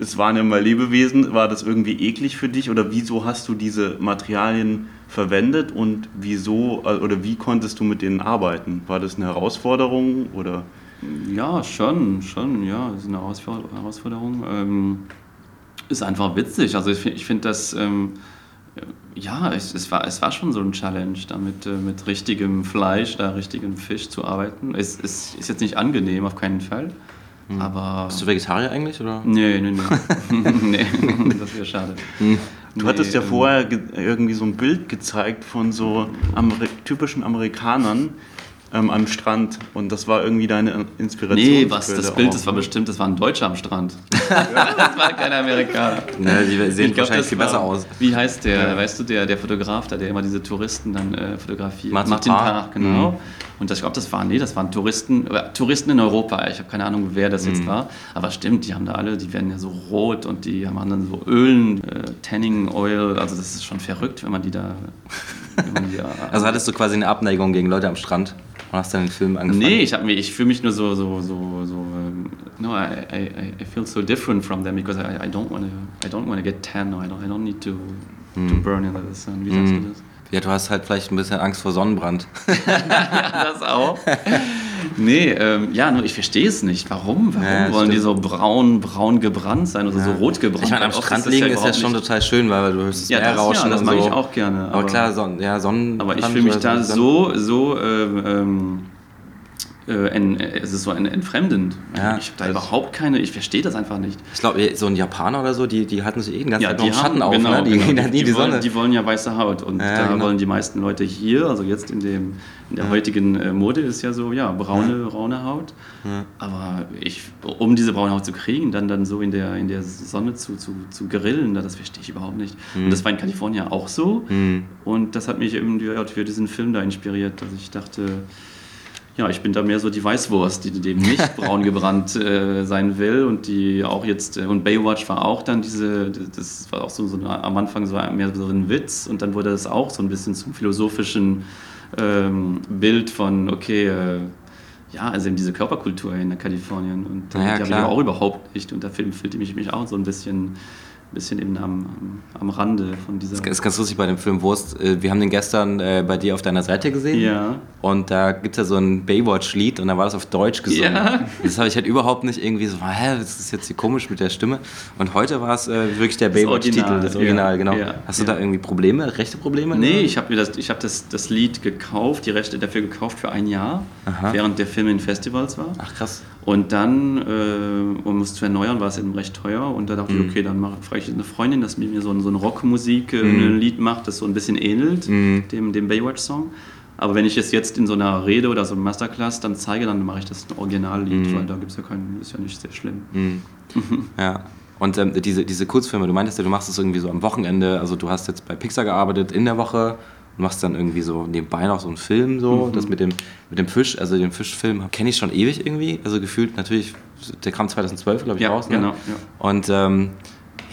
es waren ja mal Lebewesen, war das irgendwie eklig für dich oder wieso hast du diese Materialien verwendet und wieso äh, oder wie konntest du mit denen arbeiten? War das eine Herausforderung oder? Ja, schon, schon, ja, das ist eine Herausfor- Herausforderung. Ähm, ist einfach witzig. Also ich, ich finde das, ähm, ja, es, es, war, es war schon so ein Challenge, da mit, äh, mit richtigem Fleisch, da richtigem Fisch zu arbeiten. Es, es ist jetzt nicht angenehm, auf keinen Fall. Aber. Bist du Vegetarier eigentlich? Oder? Nee, nee, nee. nee, das wäre schade. Du hattest ja ähm, vorher ge irgendwie so ein Bild gezeigt von so Ameri typischen Amerikanern ähm, am Strand und das war irgendwie deine Inspiration. Nee, was, das Bild, das war bestimmt, das war ein Deutscher am Strand. das war kein Amerikaner. Ne, die sehen Ich glaub, wahrscheinlich das viel war- besser aus. Wie heißt der, weißt du, der, der Fotograf da, der immer diese Touristen dann äh, fotografiert? Martin Parr. genau. Mhm. Und das, ich glaube, das waren, nee, das waren Touristen, äh, Touristen in Europa. Ich habe keine Ahnung, wer das Mhm. jetzt war. Aber stimmt, die haben da alle, die werden ja so rot und die haben dann so Ölen, äh, Tanning Oil. Also das ist schon verrückt, wenn man die da... Die, Also hattest du quasi eine Abneigung gegen Leute am Strand und hast dann den Film angefangen? Nee, ich, hab ich fühle mich nur so, so, so, so ähm, no, I, I, I- feel so different from them because I, I don't want to, I don't want to get tan or I don't, I don't need to, to burn in the sun. Wie sagst du das? Ja, du hast halt vielleicht ein bisschen Angst vor Sonnenbrand. das auch. Nee, ähm, ja, nur ich verstehe es nicht. Warum? Warum Ja, wollen die so braun, braun gebrannt sein oder so rot gebrannt? Ich meine, am Strand liegen ist ja überhaupt schon nicht- total schön, weil du hörst das Ja, Meer das, ja, rauschen das mag so. ich auch gerne. Aber, klar, Son ja, Sonnen. Aber ich fühle mich da so, so, ähm, ähm, äh, en, äh, es ist so en, entfremdend. Ja, ich habe da das- überhaupt keine, ich verstehe das einfach nicht. Ich glaube, so ein Japaner oder so, die, die hatten sich eh den ganzen Ja, Tag die noch Schatten haben, auf, genau, ne? Die genau. nie die, die, wollen, die wollen ja weiße Haut und Ja, da genau. wollen die meisten Leute hier, also jetzt in, dem, in der heutigen äh, Mode ist ja so, ja, braune, braune Haut. Aber ich, um diese braune Haut zu kriegen, dann, dann so in der, in der Sonne zu, zu, zu grillen, das verstehe ich überhaupt nicht. Mhm. Und das war in Kalifornien auch so. Und das hat mich eben ja, für diesen Film da inspiriert, dass ich dachte, ja, ich bin da mehr so die Weißwurst, die, eben nicht braun gebrannt äh, sein will und die auch jetzt, äh, und Baywatch war auch dann diese, das war auch so, so eine, am Anfang so mehr so ein Witz und dann wurde das auch so ein bisschen zum philosophischen ähm, Bild von, okay, äh, ja, also eben diese Körperkultur in Kalifornien. Und äh, Ja, ja, die habe ich auch überhaupt nicht. Und da fühl- fühlte ich mich auch so ein bisschen, bisschen eben am, am, Rande von dieser. Das ist ganz lustig bei dem Film Wurst. Äh, Wir haben den gestern äh, bei dir auf deiner Seite gesehen. Ja. Und da gibt es ja so ein Baywatch-Lied und da war das auf Deutsch gesungen. Ja. Das habe ich halt überhaupt nicht irgendwie so, hä, das ist jetzt hier komisch mit der Stimme. Und heute war es äh, wirklich der Das Baywatch-Titel, Original, das Original, ja, genau. ja, Hast du da irgendwie Probleme, rechte Probleme? Nee, ich habe mir das, ich hab das, das Lied gekauft, die Rechte dafür gekauft für ein Jahr, Aha. während der Film in Festivals war. Ach krass. Und dann, äh, um es zu erneuern, war es eben recht teuer. Und da dachte Mhm. ich, okay, dann frage ich eine Freundin, dass mir so ein, so ein Rockmusik, äh, Mhm. ein Lied macht, das so ein bisschen ähnelt dem, dem Baywatch-Song. Aber wenn ich es jetzt in so einer Rede oder so einem Masterclass dann zeige, dann mache ich das ein Originallied, Mhm. weil da gibt es ja keinen, ist ja nicht sehr schlimm. Ja. Und ähm, diese, diese Kurzfilme, du meintest ja, du machst es irgendwie so am Wochenende, also du hast jetzt bei Pixar gearbeitet in der Woche machst dann irgendwie so nebenbei noch so einen Film, so, das mit dem, mit dem Fisch, also den Fischfilm kenne ich schon ewig irgendwie, also gefühlt natürlich, der kam 2012, glaube ich, Ja, raus. Ne? genau, ja. Und ähm,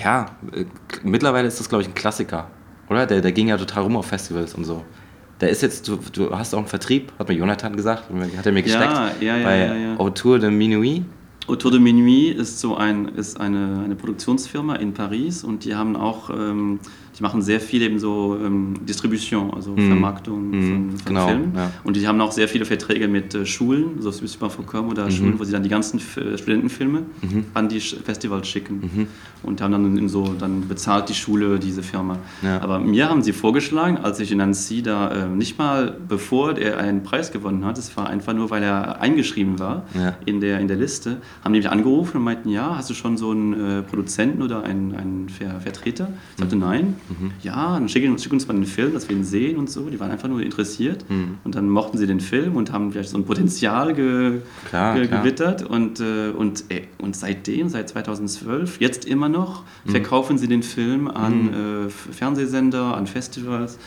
ja, äh, mittlerweile ist das, glaube ich, ein Klassiker, oder? Der, der ging ja total rum auf Festivals und so. Der ist jetzt, du, du hast auch einen Vertrieb, hat mir Jonathan gesagt, hat er mir gesteckt, ja, ja, bei ja, ja. Autour de Minuit. Autour de Minuit ist so ein, ist eine, eine Produktionsfirma in Paris und die haben auch, ähm, die machen sehr viel eben so ähm, Distribution, also Vermarktung von, von genau, Filmen. ja. Und die haben auch sehr viele Verträge mit äh, Schulen, so Suisse Faucom oder Mhm. Schulen, wo sie dann die ganzen F äh, Studentenfilme an die Festivals schicken. Mhm. Und haben dann so, dann bezahlt die Schule diese Firma. Ja. Aber mir haben sie vorgeschlagen, als ich in Nancy da, äh, nicht mal bevor er einen Preis gewonnen hat, es war einfach nur, weil er eingeschrieben war Ja. in, der, in der Liste, haben die mich angerufen und meinten, ja, hast du schon so einen äh, Produzenten oder einen, einen Ver Vertreter? Ich sagte, Mhm. Ja, dann schick, schick uns mal den Film, dass wir ihn sehen und so. Die waren einfach nur interessiert. Mhm. Und dann mochten sie den Film und haben vielleicht so ein Potenzial ge, Klar, ge, klar. gewittert. Und, äh, und, ey, und seitdem, seit 2012, jetzt immer noch, Mhm. verkaufen sie den Film an äh, F- Fernsehsender, an Festivals,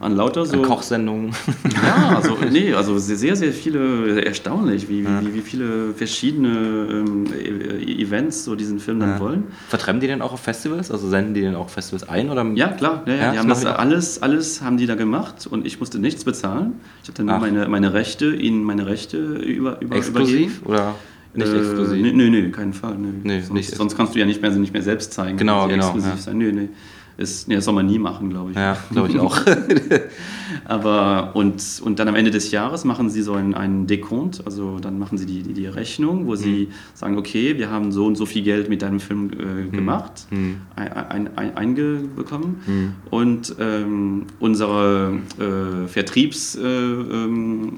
an lauter so... Kochsendungen. Ja, also, nee, also sehr, sehr viele, erstaunlich, wie, wie, wie viele verschiedene ähm, E- Events so diesen Film dann Ja. wollen. Vertreiben die denn auch auf Festivals? Also senden die denn auch Festivals ein? Oder? Ja, klar, ja, ja, Ja, die haben das alles, alles haben die da gemacht und ich musste nichts bezahlen. Ich hatte nur Ach. meine, meine Rechte, ihnen meine Rechte über, über Exklusiv? übergeben. Oder nicht Äh, exklusiv? Nee, nee, keinen Fall. Nee. Nee, sonst, sonst kannst du ja nicht mehr, nicht mehr selbst zeigen. Genau, ja genau, Exklusiv ja. sein. Nee, nee. Ist, nee, das soll man nie machen, glaube ich. Ja, glaube ich auch. Aber und, und dann am Ende des Jahres machen sie so einen, einen Dekont, also dann machen sie die, die, die Rechnung, wo sie sagen, okay, wir haben so und so viel Geld mit deinem Film äh, gemacht, ein, ein, ein, eingebekommen und ähm, unsere äh, Vertriebskosten äh, ähm,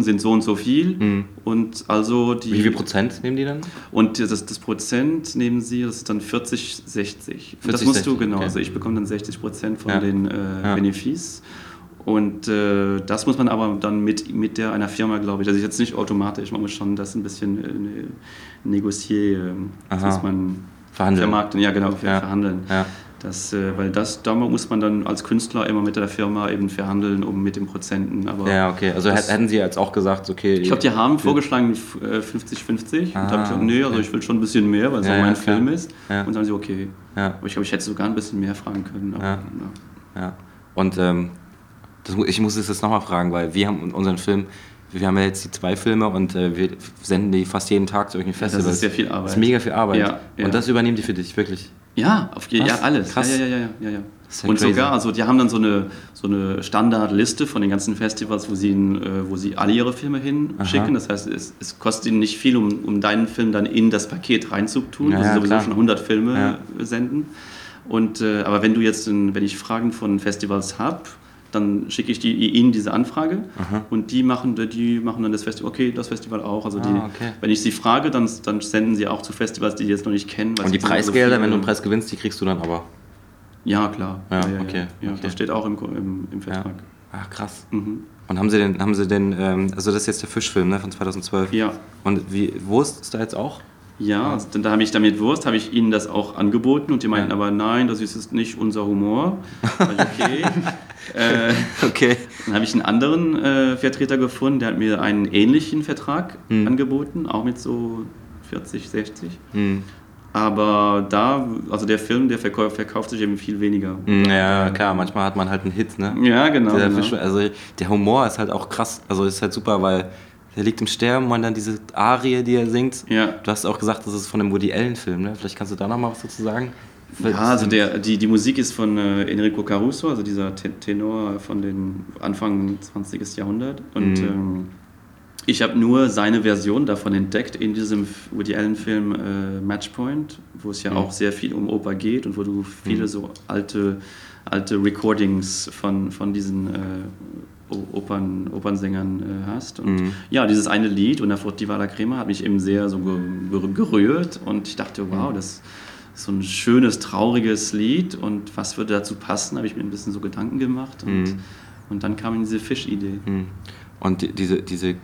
äh, sind so und so viel und also die Wie viel Prozent nehmen die dann? und das, das Prozent nehmen sie, das ist dann 40, 60. Und das 40, musst 60, du, genau. okay. Also ich bekomme dann 60 Prozent von Ja. den äh, Ja. Benefis. Und äh, das muss man aber dann mit, mit der einer Firma, glaube ich, das ist jetzt nicht automatisch, man muss schon das ein bisschen äh, ne, negocieren, das muss man Verhandeln. vermarkten, ja genau, Ja. verhandeln. Ja. Das, äh, weil das, da muss man dann als Künstler immer mit der Firma eben verhandeln, um mit den Prozenten. Aber Ja, okay. Also Das- hätten sie jetzt auch gesagt, okay. ich glaube, die haben vorgeschlagen f- äh, 50-50. Und da habe ich gesagt, nee, also ich will schon ein bisschen mehr, weil es Ja, auch ja, mein klar. Film ist. Ja. Und dann haben sie, okay. Ja. Aber ich glaube, ich hätte sogar ein bisschen mehr fragen können. Aber, Ja. ja. Ja. Und ähm, das, ich muss es jetzt nochmal fragen, weil wir haben unseren Film, wir haben ja jetzt die zwei Filme und äh, wir senden die fast jeden Tag zu irgendwelchen das Festivals. ist sehr viel Arbeit. Das ist mega viel Arbeit. Ja, ja. Und das übernehmen die für dich, wirklich. Ja, auf jeden Was? ja, alles. Krass. Ja, ja, ja, ja, ja, ja. ja Und crazy. sogar, also die haben dann so eine, so eine Standardliste von den ganzen Festivals, wo sie, äh, wo sie alle ihre Filme hinschicken. Das heißt, es, es kostet ihnen nicht viel, um, um deinen Film dann in das Paket reinzutun, Ja, sie ja, sowieso klar. schon 100 Filme senden. Und, äh, aber wenn du jetzt, wenn ich Fragen von Festivals habe, dann schicke ich die, ihnen diese Anfrage und die machen, die machen dann das Festival, okay, das Festival auch. Also die, Ah, okay. wenn ich sie frage, dann, dann senden sie auch zu Festivals, die die jetzt noch nicht kennen. Und die es so Preisgelder, viele- wenn du einen Preis gewinnst, die kriegst du dann aber. ja, klar. Ja, okay, Ja, okay. Das steht auch im, im, im Vertrag. Ach, krass. Mhm. Und haben sie den, haben sie den, ähm, also das ist jetzt der Fischfilm ne, von 2012. Ja. Und wie, Wurst ist da jetzt auch? Ja, also, dann, da habe ich damit Wurst, habe ich ihnen das auch angeboten und die meinten Ja. aber nein, das ist nicht unser Humor. Okay. äh, Okay. dann habe ich einen anderen äh, Vertreter gefunden, der hat mir einen ähnlichen Vertrag Hm. angeboten, auch mit so 40, 60. Hm. Aber da, also der Film, der verkauft, verkauft sich eben viel weniger. Hm, Ja, klar, manchmal hat man halt einen Hit, ne? Ja, genau. Der, genau. Fisch, also der Humor ist halt auch krass, also ist halt super, weil der liegt im Sterben und dann diese Arie, die er singt. Ja. Du hast auch gesagt, das ist von einem Woody Allen-Film, ne? Vielleicht kannst du da noch mal was dazu sagen? Ja, also der, die, die Musik ist von äh, Enrico Caruso, also dieser Te- Tenor von den Anfang 20. Jahrhundert. Und Mhm. ähm, ich habe nur seine Version davon entdeckt in diesem Woody Allen-Film äh, Matchpoint, wo es ja Mhm. auch sehr viel um Oper geht und wo du viele so alte, alte Recordings von, von diesen äh, Opern, Opernsängern äh, hast. Und Mhm. ja, dieses eine Lied, Una furtiva la crema, hat mich eben sehr so ge- ger- gerührt und ich dachte, wow, Mhm. das ist so ein schönes, trauriges Lied und was würde dazu passen, habe ich mir ein bisschen so Gedanken gemacht und, Mhm. und dann kam diese Fischidee. Hm. Und die, diese, diese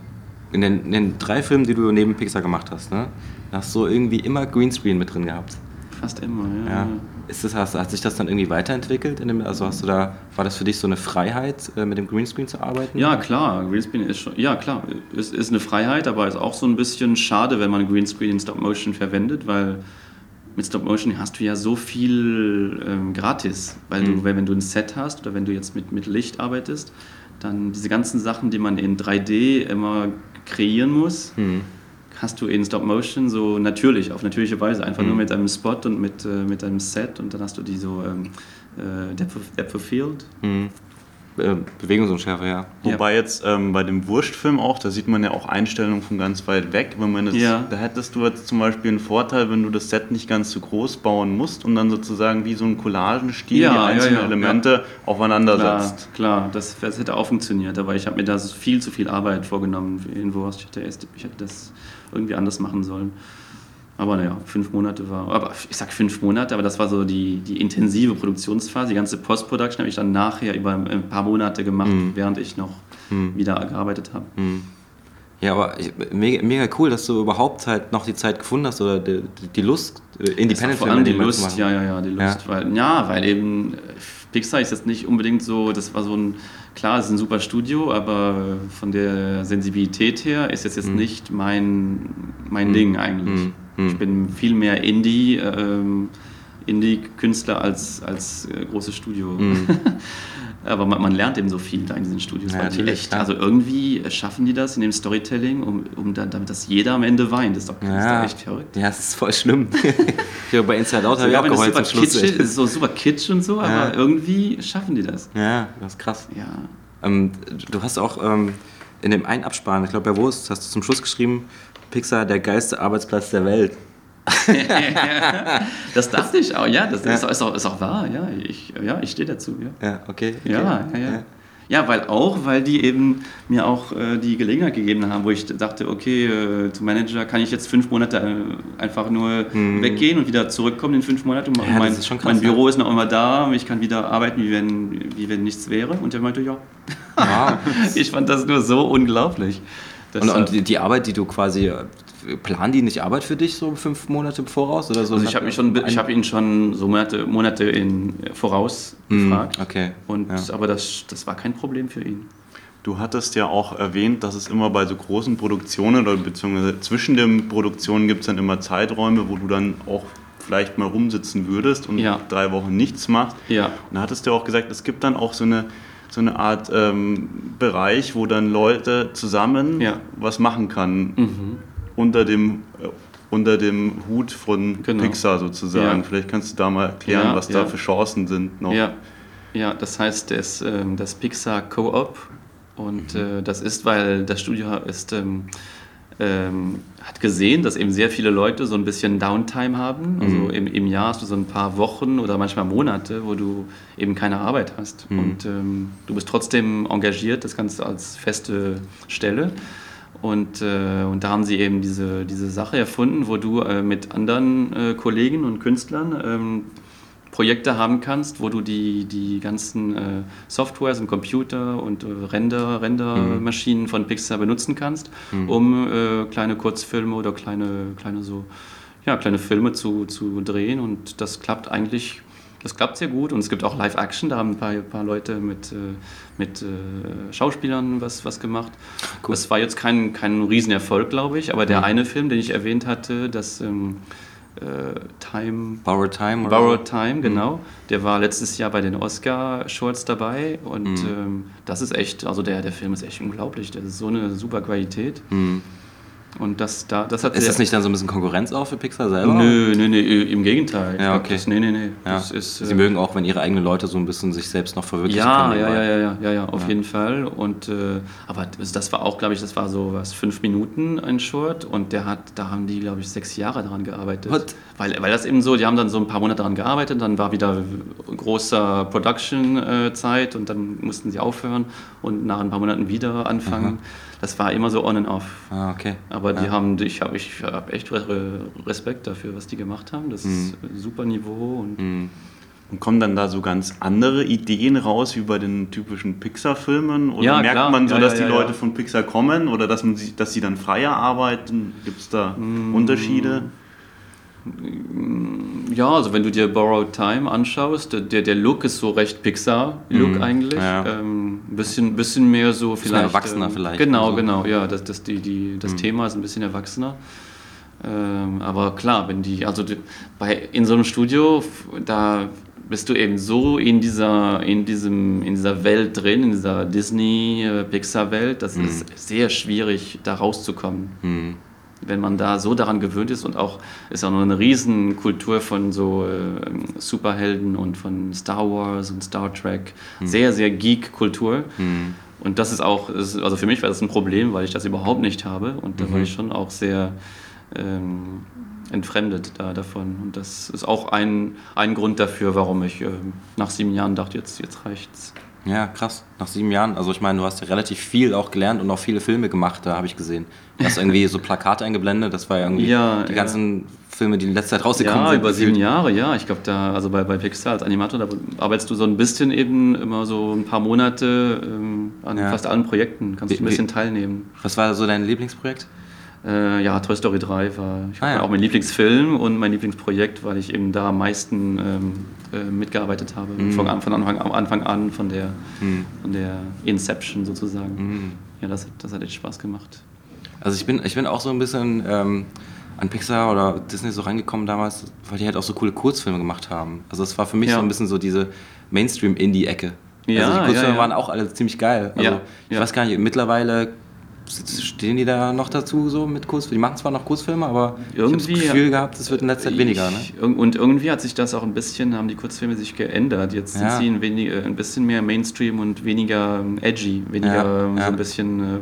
in, den, in den drei Filmen, die du neben Pixar gemacht hast, ne? Hast du irgendwie immer Greenscreen mit drin gehabt. Fast immer, ja. Ja. Ist das, hast, hat sich das dann irgendwie weiterentwickelt? Dem, also hast du da, war das für dich so eine Freiheit, äh, mit dem Greenscreen zu arbeiten? Ja, klar, Greenscreen ist schon, ja klar, es ist eine Freiheit, aber ist auch so ein bisschen schade, wenn man Greenscreen in Stop Motion verwendet, weil mit Stop Motion hast du ja so viel ähm, gratis, weil du, Mhm. wenn, du ein Set hast oder wenn du jetzt mit, mit Licht arbeitest, dann diese ganzen Sachen, die man in 3D immer kreieren muss, Hm. Hast du in Stop Motion so natürlich, auf natürliche Weise, einfach Mhm. nur mit einem Spot und mit, äh, mit einem Set und dann hast du die so ähm, äh, Depth, of, Depth of Field. Hm. Äh, Bewegungsunschärfe, ja. Wobei jetzt ähm, bei dem Wurstfilm auch, da sieht man ja auch Einstellungen von ganz weit weg. Wenn man das, Ja. Da hättest du jetzt zum Beispiel einen Vorteil, wenn du das Set nicht ganz so groß bauen musst und dann sozusagen wie so ein Collagenstil Ja, die ja, einzelnen ja, Elemente aufeinander Klar, setzt. klar das, das hätte auch funktioniert, aber ich habe mir da viel zu viel Arbeit vorgenommen in Wurst. Ich hätte, erst- ich hätte das irgendwie anders machen sollen. Aber naja, fünf Monate war, aber ich sag fünf Monate, aber das war so die, die intensive Produktionsphase. Die ganze Post-Production habe ich dann nachher über ein paar Monate gemacht, Mhm. während ich noch wieder gearbeitet habe. Hm. Ja, aber ich, mega, mega cool, dass du überhaupt halt noch die Zeit gefunden hast oder die, die Lust, äh, Independent vor allem die Lust, ja, ja, ja, die Lust. Ja. Weil, ja, weil eben äh, Pixar ist jetzt nicht unbedingt so, das war so ein, klar, es ist ein super Studio, aber von der Sensibilität her ist es jetzt nicht mein, mein Ding eigentlich. Mhm. Mhm. Ich bin viel mehr Indie, ähm, Indie-Künstler als, als äh, großes Studio. Aber man, man lernt eben so viel da in diesen Studios. Ja, natürlich, echt, also irgendwie schaffen die das in dem Storytelling, um, um dann, damit das jeder am Ende weint. Das ist doch, das ist Ja. doch echt verrückt. Ja, das ist voll schlimm. ja, bei Inside Out habe ich auch geheult zum Schluss. ist, so super kitsch und so, Ja. aber irgendwie schaffen die das. Ja, das ist krass. Ja. Ähm, du hast auch ähm, in dem einen Abspann, ich glaube bei Wurst, hast du zum Schluss geschrieben, Pixar der geilste Arbeitsplatz der Welt. Das dachte ich auch, ja, das. Ist, auch, ist auch wahr, ja, ich, ja, ich stehe dazu, ja. Ja, okay. okay. Ja, ja, ja. Ja, weil auch, weil die eben mir auch äh, die Gelegenheit gegeben haben, wo ich dachte, okay, äh, zum Manager kann ich jetzt fünf Monate äh, einfach nur weggehen und wieder zurückkommen in fünf Monaten. Mhm. Ja, das mein, ist schon krass, mein. Büro ist noch immer da, ich kann wieder arbeiten, wie wenn, wie wenn nichts wäre. Und er meinte, ja. Ich fand das nur so unglaublich. Und, und die, Arbeit, die du quasi, planen die nicht Arbeit für dich so fünf Monate voraus oder so? Also ich habe mich schon, ich habe ihn schon so Monate, Monate in, voraus gefragt. Mhm, okay. Und, ja. Aber das, das war kein Problem für ihn. Du hattest ja auch erwähnt, dass es immer bei so großen Produktionen oder beziehungsweise zwischen den Produktionen gibt es dann immer Zeiträume, wo du dann auch vielleicht mal rumsitzen würdest und Ja. drei Wochen nichts machst. Ja. Und da hattest du auch gesagt, es gibt dann auch so eine, so eine Art ähm, Bereich, wo dann Leute zusammen Ja. was machen kann Mhm. Unter dem äh, unter dem Hut von Genau. Pixar sozusagen. Ja. Vielleicht kannst du da mal erklären, Ja, was da für Chancen sind noch. Ja, ja das heißt das, ähm, das Pixar Co-op. Und äh, das ist, weil das Studio ist, ähm, ähm, hat gesehen, dass eben sehr viele Leute so ein bisschen Downtime haben. Also im, im Jahr hast du so ein paar Wochen oder manchmal Monate, wo du eben keine Arbeit hast. Und ähm, du bist trotzdem engagiert, das Ganze als feste Stelle. Und, äh, und da haben sie eben diese, diese Sache erfunden, wo du äh, mit anderen äh, Kollegen und Künstlern ähm, Projekte haben kannst, wo du die, die ganzen äh, Softwares im Computer und äh, Render, Rendermaschinen von Pixar benutzen kannst, um äh, kleine Kurzfilme oder kleine, kleine so, ja, kleine Filme zu, zu drehen. Und das klappt eigentlich, das klappt sehr gut. Und es gibt auch Live-Action, da haben ein paar, paar Leute mit, äh, mit äh, Schauspielern was, was gemacht. Cool. Das war jetzt kein, kein Riesenerfolg, glaube ich, aber der eine Film, den ich erwähnt hatte, das ähm, äh, Time. Borrowed Time? Oder Borrowed Time, genau. Mhm. Der war letztes Jahr bei den Oscar-Shorts dabei und mhm. ähm, das ist echt, also der, der Film ist echt unglaublich. Der ist so eine super Qualität. Und das, da, das hat ist das nicht dann so ein bisschen Konkurrenz auch für Pixar selber? Nö, nö, nö, im Gegenteil. Ja, okay. Das, nee, nee, nee. Ja. Ist, Sie äh, mögen auch, wenn ihre eigenen Leute so ein bisschen sich selbst noch verwirklichen ja, können. Ja, ja, ja, ja, ja, ja, auf ja. jeden Fall. Und, äh, aber das war auch, glaube ich, das war so was, fünf Minuten ein Short und der hat, da haben die, glaube ich, sechs Jahre daran gearbeitet. What? Weil, weil das eben so, die haben dann so ein paar Monate daran gearbeitet, dann war wieder großer Production-Zeit und dann mussten sie aufhören und nach ein paar Monaten wieder anfangen. Mhm das war immer so on and off. Ah, okay. Aber die ja. haben, ich habe ich hab echt Respekt dafür, was die gemacht haben. Das mhm. ist super Niveau und. Mhm. Und kommen dann da so ganz andere Ideen raus wie bei den typischen Pixar-Filmen? Oder ja, merkt klar. man so, ja, dass ja, die Leute von Pixar kommen oder dass, man sie, dass sie dann freier arbeiten? Gibt es da mhm. Unterschiede? Ja, also wenn du dir Borrowed Time anschaust, der, der Look ist so recht Pixar-Look mhm. eigentlich. Ja. Ähm, bisschen, bisschen mehr so vielleicht. erwachsener ähm, vielleicht. Genau, so. genau, ja. Das, das, die, die, das mhm. Thema ist ein bisschen erwachsener. Ähm, aber klar, wenn die, also die, bei, in so einem Studio, da bist du eben so in dieser, in diesem, in dieser Welt drin, in dieser Disney-Pixar-Welt, das mhm. ist sehr schwierig, da rauszukommen. Mhm wenn man da so daran gewöhnt ist und auch ist auch noch eine Riesenkultur von so äh, Superhelden und von Star Wars und Star Trek, mhm. sehr, sehr Geek-Kultur. Mhm. Und das ist auch, also für mich war das ein Problem, weil ich das überhaupt nicht habe und da mhm. war ich schon auch sehr ähm, entfremdet da davon. Und das ist auch ein, ein Grund dafür, warum ich äh, nach sieben Jahren dachte, jetzt, jetzt reicht's. Ja, krass. Nach sieben Jahren. Also ich meine, du hast ja relativ viel auch gelernt und auch viele Filme gemacht, da habe ich gesehen. Du hast irgendwie so Plakate eingeblendet, das war ja irgendwie ja, die ja. ganzen Filme, die in letzter Zeit rausgekommen ja, sind. Ja, über sieben Jahre, ja. Ich glaube, da, also bei, bei Pixar als Animator, da arbeitest du so ein bisschen eben immer so ein paar Monate ähm, an ja. fast allen Projekten, kannst du ein bisschen teilnehmen. Was war so dein Lieblingsprojekt? Äh, ja, Toy Story 3 war ah, ja. auch mein Lieblingsfilm und mein Lieblingsprojekt, weil ich eben da am meisten ähm, äh, mitgearbeitet habe. Mhm. Von, von Anfang, Anfang, an, von der, mhm. von der Inception sozusagen. Mhm. Ja, das, das hat echt Spaß gemacht. Also ich bin, ich bin auch so ein bisschen ähm, an Pixar oder Disney so reingekommen damals, weil die halt auch so coole Kurzfilme gemacht haben. Also es war für mich ja. so ein bisschen so diese Mainstream-Indie-Ecke. Ja, also die Kurzfilme ja. waren auch alle ziemlich geil. Also ich weiß gar nicht, mittlerweile stehen die da noch dazu so mit Kurzfilmen? Die machen zwar noch Kurzfilme, aber irgendwie, ich habe das Gefühl gehabt, es wird in letzter Zeit weniger. Ne? Und irgendwie hat sich das auch ein bisschen, haben die Kurzfilme sich geändert. Jetzt sind ja. sie ein, wenig, ein bisschen mehr Mainstream und weniger ähm, edgy, weniger ja, ähm, ja. so ein bisschen äh,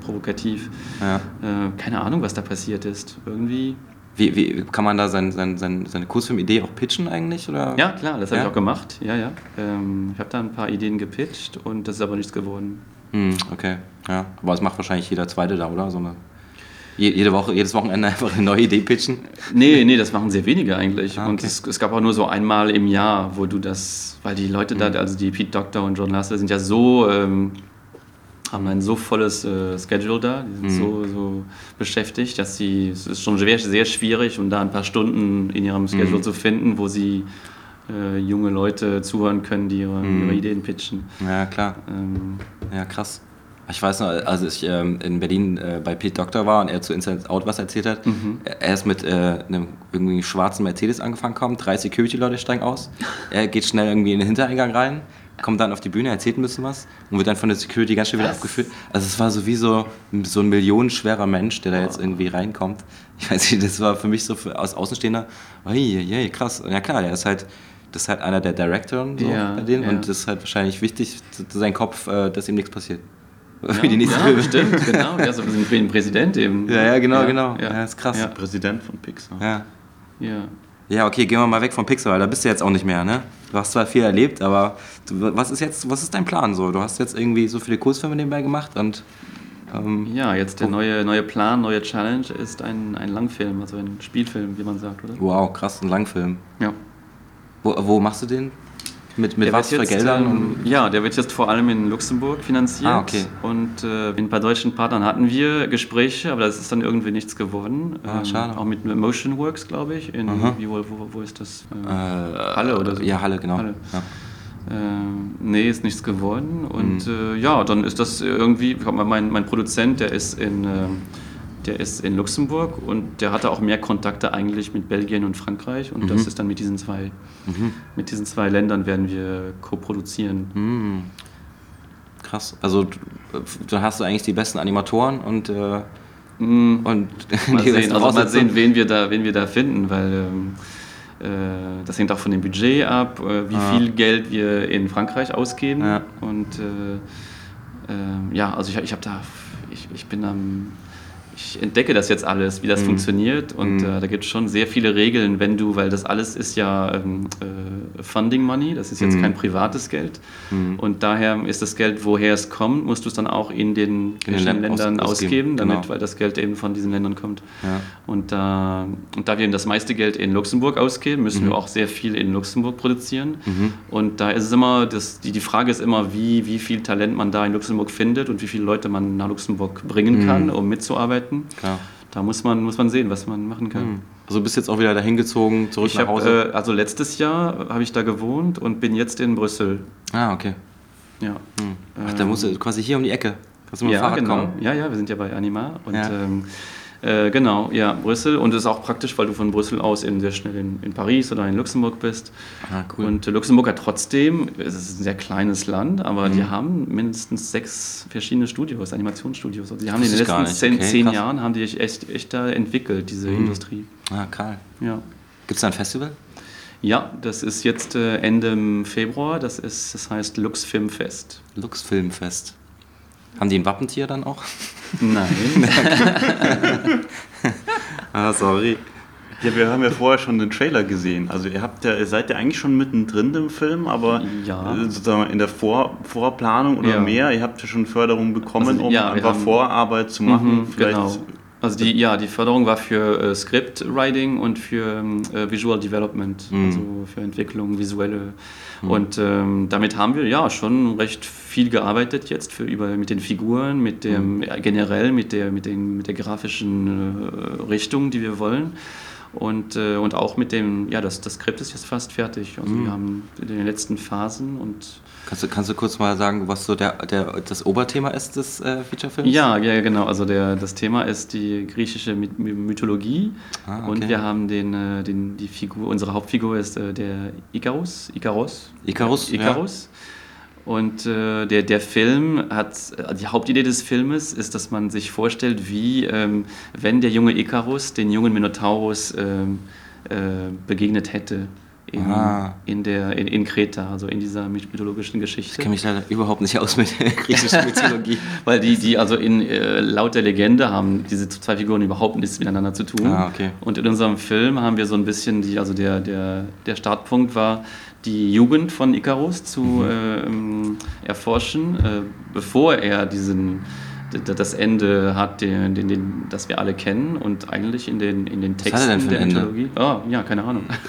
provokativ. Äh, keine Ahnung, was da passiert ist. Irgendwie wie, wie, kann man da sein, sein, sein, seine Kurzfilm-Idee auch pitchen eigentlich? Oder? Ja, klar, das habe ja? ich auch gemacht. Ja, ja. Ähm, ich habe da ein paar Ideen gepitcht und das ist aber nichts geworden. Hm, okay, ja. Aber es macht wahrscheinlich jeder Zweite da, oder? So eine, jede Woche, jedes Wochenende einfach eine neue Idee pitchen? Nee, nee, das machen sehr wenige eigentlich. Ah, okay. Und es, es, gab auch nur so einmal im Jahr, wo du das, weil die Leute da, also die Pete Doctor und John Lasseter sind ja so, ähm, haben ein so volles äh, Schedule da, die sind mhm. so, so beschäftigt, dass sie, es ist schon sehr, sehr schwierig, um da ein paar Stunden in ihrem Schedule mhm. zu finden, wo sie äh, junge Leute zuhören können, die ihre, mhm. ihre Ideen pitchen. Ja, klar. Ähm, ja, krass. Ich weiß noch, als ich ähm, in Berlin äh, bei Pete Doctor war und er zu Inside Out was erzählt hat, mhm. er ist mit äh, einem irgendwie schwarzen Mercedes angefangen kommt, drei Security-Leute steigen aus, er geht schnell irgendwie in den Hintereingang rein, kommt dann auf die Bühne, erzählt ein bisschen was und wird dann von der Security ganz schnell wieder abgeführt. Also es war so wie so, so ein millionenschwerer Mensch, der da jetzt irgendwie reinkommt. Ich weiß nicht, das war für mich so für, als Außenstehender, oh, je, je, krass. Ja klar, der ist halt das ist halt einer der Directoren so ja, bei denen ja. und das ist halt wahrscheinlich wichtig, sein Kopf, äh, dass ihm nichts passiert. Für die nächsten Filme. Stimmt, genau. Ja, so wie ein Präsident eben. Ja, ja, genau, genau. Ja, ist krass. Präsident von Pixar. Ja. ja. Ja, okay, gehen wir mal weg von Pixar, weil da bist du jetzt auch nicht mehr, ne? Du hast zwar viel erlebt, aber du, was ist jetzt, was ist dein Plan so? Du hast jetzt irgendwie so viele Kursfilme nebenbei gemacht und ähm, ja, jetzt der neue, neue Plan, neue Challenge ist ein, ein Langfilm, also ein Spielfilm, wie man sagt, oder? Wow, krass, ein Langfilm. Ja. Wo, wo machst du den? Mit, mit was für Geldern? Ähm, ja, der wird jetzt vor allem in Luxemburg finanziert. Ah, okay. Und äh, mit ein paar deutschen Partnern hatten wir Gespräche, aber das ist dann irgendwie nichts geworden. Ah, ähm, schade. Auch mit Motionworks, glaube ich. In, wie, wo, wo, wo ist das? Äh, äh, Halle oder so? Ja, Halle, genau. Halle. Ja. Äh, nee, ist nichts geworden. Und mhm. äh, ja, dann ist das irgendwie, mein, mein Produzent, der ist in, äh, der ist in Luxemburg und der hatte auch mehr Kontakte eigentlich mit Belgien und Frankreich und das ist dann mit diesen zwei, mit diesen zwei Ländern werden wir co-produzieren. Krass. Also dann hast du eigentlich die besten Animatoren und, äh, Mm, und Mal sehen, also mal sehen, wen wir da, wen wir da finden, weil ähm, äh, das hängt auch von dem Budget ab, äh, wie Ah. viel Geld wir in Frankreich ausgeben. Ja. Und äh, ähm, ja, also ich, ich habe da, ich, ich bin am, ich entdecke das jetzt alles, wie das funktioniert und Mhm. äh, da gibt es schon sehr viele Regeln, wenn du, weil das alles ist ja ähm, äh, Funding Money, das ist jetzt Mhm. kein privates Geld und daher ist das Geld, woher es kommt, musst du es dann auch in den, den verschiedenen Ländern aus- ausgeben, damit, genau. weil das Geld eben von diesen Ländern kommt. Ja. Und, da und da wir eben das meiste Geld in Luxemburg ausgeben, müssen Mhm. wir auch sehr viel in Luxemburg produzieren. Und da ist es immer, das, die, die Frage ist immer, wie, wie viel Talent man da in Luxemburg findet und wie viele Leute man nach Luxemburg bringen kann, um mitzuarbeiten. Mhm. Klar. Da muss man, muss man sehen, was man machen kann. Also bist jetzt auch wieder dahin gezogen, zurück Ich nach Hause? habe, äh, also letztes Jahr habe ich da gewohnt und bin jetzt in Brüssel. ah, okay. Ja. Ach, da musst du quasi hier um die Ecke. Kannst du mit dem Ja, Fahrrad genau. kommen. Ja, ja, wir sind ja bei Anima. Und Ja. ähm, äh, genau, ja, Brüssel. Und es ist auch praktisch, weil du von Brüssel aus eben sehr schnell in, in Paris oder in Luxemburg bist. Ah, cool. Und äh, Luxemburg hat trotzdem, es ist ein sehr kleines Land, aber Mhm. die haben mindestens sechs verschiedene Studios, Animationsstudios. Also die haben in den letzten zehn, Okay, zehn. Jahren haben die sich echt, echt da entwickelt, diese Mhm. Industrie. Ah, Karl. Ja. Gibt es da ein Festival? ja, das ist jetzt äh, Ende Februar, das, ist, das heißt Lux Filmfest. Lux Filmfest. Haben die ein Wappentier dann auch? Nein. Ah, sorry. Ja, wir haben ja vorher schon den Trailer gesehen. Also ihr habt ja, ihr seid ja eigentlich schon mittendrin im Film, aber Ja. äh, sozusagen in der Vor Vorplanung oder Ja. mehr, ihr habt ja schon Förderung bekommen, Also, um ja, einfach haben- Vorarbeit zu machen. Mhm, Vielleicht genau. Also die, ja, die Förderung war für äh, Script Writing und für ähm, äh, Visual Development, also für Entwicklung, visuelle. Und ähm, damit haben wir ja schon recht viel gearbeitet jetzt für über mit den Figuren, mit dem ja, generell mit der mit den mit der grafischen äh, Richtung, die wir wollen. Und, äh, und auch mit dem, ja, das, das Skript ist jetzt fast fertig. Also wir haben in den letzten Phasen und Kannst du, kannst du kurz mal sagen, was so der, der, das Oberthema ist des äh, Featurefilms? Ja, ja, genau. Also der, das Thema ist die griechische My- My- Mythologie. Ah, okay. Und wir haben den, äh, den, die Figur, unsere Hauptfigur ist äh, der Icarus. Icarus. Icarus, ja. Icarus. Und äh, der, der Film hat, äh, die Hauptidee des Filmes ist, dass man sich vorstellt, wie, ähm, wenn der junge Icarus den jungen Minotaurus ähm, äh, begegnet hätte. In, Ah. in, der, in, in Kreta, also in dieser mythologischen Geschichte. Ich kenne mich leider überhaupt nicht aus mit der griechischen Mythologie. Weil die, die also in, äh, laut der Legende haben diese zwei Figuren überhaupt nichts miteinander zu tun. Ah, okay. Und in unserem Film haben wir so ein bisschen, die, also der, der, der Startpunkt war, die Jugend von Icarus zu Mhm. äh, ähm, erforschen, äh, bevor er diesen das Ende hat, den, den, den, das wir alle kennen und eigentlich in den, in den hat Texten er denn für ein der Ende? Mythologie. Oh, ja, keine Ahnung.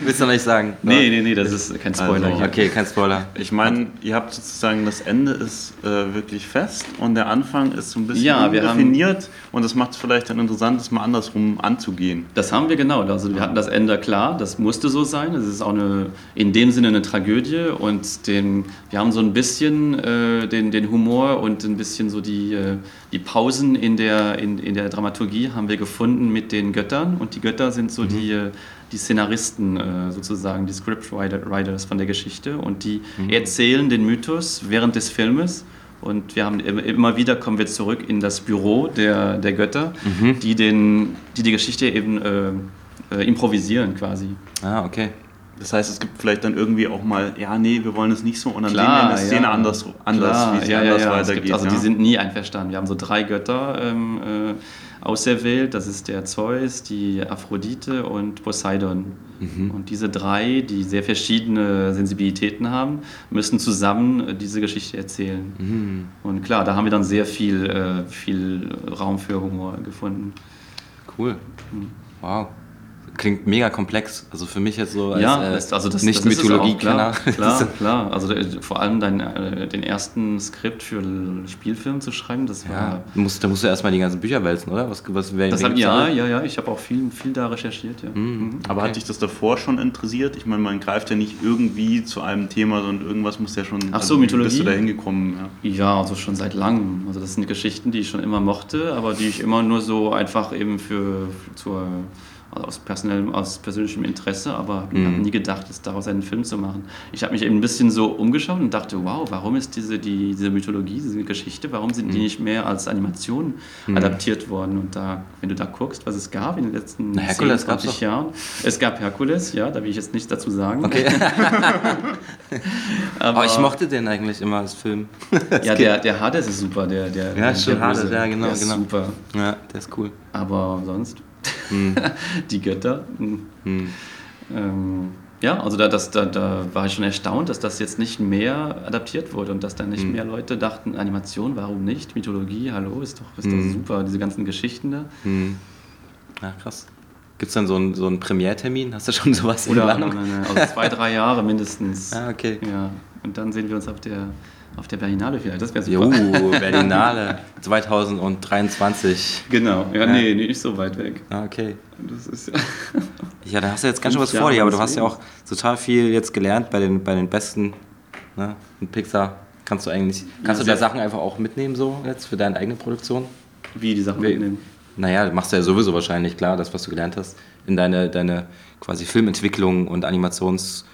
Willst du noch nicht sagen? nee, nee, nee, das ist kein Spoiler Also, hier. Okay, kein Spoiler. Ich meine, ihr habt sozusagen das Ende ist äh, wirklich fest und der Anfang ist so ein bisschen Ja, wir haben- definiert und das macht es vielleicht dann interessant, das mal andersrum anzugehen. Das haben wir genau. Also wir hatten das Ende klar, das musste so sein. Es ist auch eine, in dem Sinne eine Tragödie und den, wir haben so ein bisschen äh, den, den Humor und ein bisschen so die, äh, die Pausen in der, in, in der Dramaturgie haben wir gefunden mit den Göttern und die Götter sind so die, äh, die Szenaristen äh, sozusagen, die Scriptwriters von der Geschichte und die erzählen den Mythos während des Filmes. Und wir haben im- immer wieder kommen wir zurück in das Büro der, der Götter, die, den, die die Geschichte eben äh, äh, improvisieren quasi. Ah, okay. Das heißt, es gibt vielleicht dann irgendwie auch mal, ja, nee, wir wollen es nicht so und dann Klar, sehen wir eine Szene ja. anders, anders Klar, wie sie ja, anders ja. Es weitergeht. gibt, also die sind nie einverstanden. Wir haben so drei Götter ähm, äh, auserwählt. Das ist der Zeus, die Aphrodite und Poseidon. Mhm. Und diese drei, die sehr verschiedene Sensibilitäten haben, müssen zusammen äh, diese Geschichte erzählen. Mhm. Und klar, da haben wir dann sehr viel, äh, viel Raum für Humor gefunden. Cool. Wow. Klingt mega komplex. Also für mich jetzt so als ja, äh, also das, nicht Mythologie-Kenner. Klar, klar, klar. Also äh, vor allem dein, äh, den ersten Skript für einen Spielfilm zu schreiben, das war. ja, du musst, da musst du erstmal die ganzen Bücher wälzen, oder? Was, was, wer, Das hab, ja, da? ja, ja, ich habe auch viel, viel da recherchiert, ja. Mhm. Aber hat dich das davor schon interessiert? Ich meine, man greift ja nicht irgendwie zu einem Thema, sondern irgendwas muss ja schon. Ach so, wie Mythologie? Bist du da hingekommen? Ja. Ja, also schon seit langem. Also das sind Geschichten, die ich schon immer mochte, aber die ich immer nur so einfach eben für, für zur, also aus, personellem, aus persönlichem Interesse, aber ich habe nie gedacht, es daraus einen Film zu machen. Ich habe mich eben ein bisschen so umgeschaut und dachte, wow, warum ist diese, die, diese Mythologie, diese Geschichte, warum sind die nicht mehr als Animation adaptiert worden? Und da, wenn du da guckst, was es gab in den letzten Na, Herkules 10, gab's 20 Jahren. Es gab Herkules, ja, da will ich jetzt nichts dazu sagen. Okay. aber, Aber ich mochte den eigentlich immer als Film. Ja, der, der Hades ist super, der, der, Ja, der Böse. Hades, ja, genau, der ist genau. super. ja, der ist cool. Aber sonst, die Götter. hm. Hm. Ähm, ja, also da, das, da, da war ich schon erstaunt, dass das jetzt nicht mehr adaptiert wurde und dass dann nicht mehr Leute dachten, Animation, warum nicht? Mythologie, hallo, ist doch, ist doch super, diese ganzen Geschichten da. Hm. Ja, krass. Gibt es dann so einen, so einen Premiertermin? Hast du schon sowas in Planung? nein, nein, also zwei, drei Jahre mindestens. Ah, okay. Ja, und dann sehen wir uns auf der, auf der Berlinale vielleicht, das wäre Jo, super. Berlinale 2023. Genau, ja, nee, nee, nicht so weit weg. Ah, okay. Das ist ja... Ja, da hast du jetzt ganz schön was vor dir, aber du hast ja auch total viel jetzt gelernt bei den, bei den Besten. Ne? Und Pixar kannst du eigentlich, kannst Ja, du da Sachen einfach auch mitnehmen so jetzt für deine eigene Produktion? Wie die Sachen Wie- mitnehmen. Naja, machst du ja sowieso wahrscheinlich, klar, das, was du gelernt hast, in deine, deine quasi Filmentwicklung und Animations...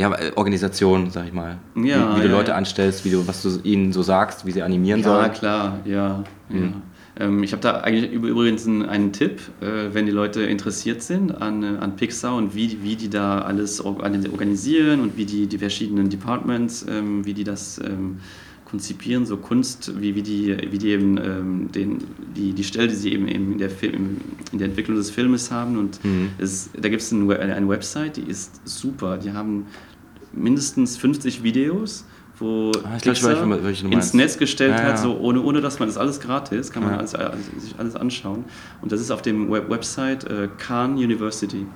Ja, äh, Organisation, sag ich mal. Ja, wie, wie du ja, Leute ja. anstellst, wie du, was du ihnen so sagst, wie sie animieren Ja, sollen. klar, ja. Mhm. ja. Ähm, ich habe da eigentlich üb- übrigens einen, einen Tipp, äh, wenn die Leute interessiert sind an, äh, an Pixar und wie, wie die da alles or- organisieren und wie die, die verschiedenen Departments, ähm, wie die das ähm, konzipieren, so Kunst, wie, wie die, wie die eben ähm, den, die, die Stelle, die sie eben in der, Film, in der Entwicklung des Filmes haben. Und Mhm. es, da gibt es ein, eine Website, die ist super. Die haben mindestens 50 Videos, wo Ah, ich glaub, ich weiß, Pixar ins meinst. Netz gestellt Ja, hat, ja. so ohne, ohne dass man das alles gratis, kann man Ja. alles, alles, sich alles anschauen. Und das ist auf dem Web Website äh, Khan University.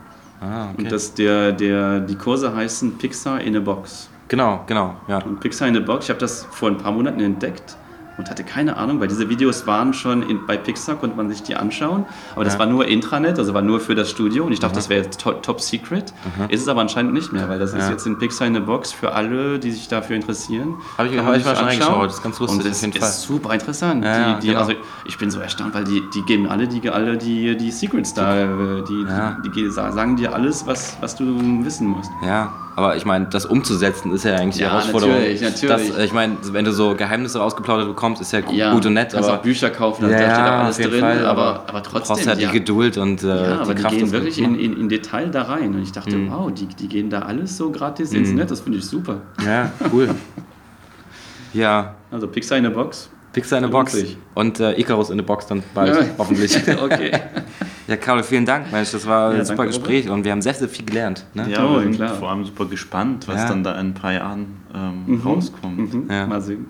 Ah, okay. Und das, der, der, die Kurse heißen Pixar in a Box. genau, genau, ja. Und Pixar in a Box, ich habe das vor ein paar Monaten entdeckt und hatte keine Ahnung, weil diese Videos waren schon in, bei Pixar, konnte man sich die anschauen. Aber das Ja. war nur Intranet, also war nur für das Studio und ich dachte, das wäre jetzt to top secret. Ist es aber anscheinend nicht mehr, weil das ist Ja. jetzt in Pixar in a Box für alle, die sich dafür interessieren. Hab ich- hab ich mal schon reingeschaut, das ist ganz lustig Und das ist Fall. super interessant. Ja, die, die, genau. Also ich bin so erstaunt, weil die, die geben alle die, alle die, die Secrets da, äh, die, die, die sagen dir alles, was, was du wissen musst. Ja, aber ich meine, das umzusetzen ist ja eigentlich die Ja, Herausforderung. natürlich, natürlich. Das, äh, ich meine, wenn du so Geheimnisse rausgeplaudert bekommst, ist ja, Ja, gut und nett, kannst aber auch Bücher kaufen, ja, da steht auch alles drin, Fall, aber, aber du trotzdem. brauchst ja die. Geduld und äh, Ja, die aber die, Kraft. gehen das wirklich in, in, in Detail da rein. Und ich dachte, Mhm. wow, die, die gehen da alles so gratis ins Netz, das finde ich super. Ja, cool. ja, Also Pixar in a Box. Pixar in a Lohnt Box und äh, Icarus in a Box dann bald, hoffentlich. okay. Ja, Carlo, vielen Dank, Mensch, das war Ja, ein super Gespräch und wir haben sehr, sehr viel gelernt. Ne? Ja, wir sind klar. vor allem super gespannt, was Ja. dann da in ein paar Jahren ähm, rauskommt. Mhm. Ja. Mal sehen.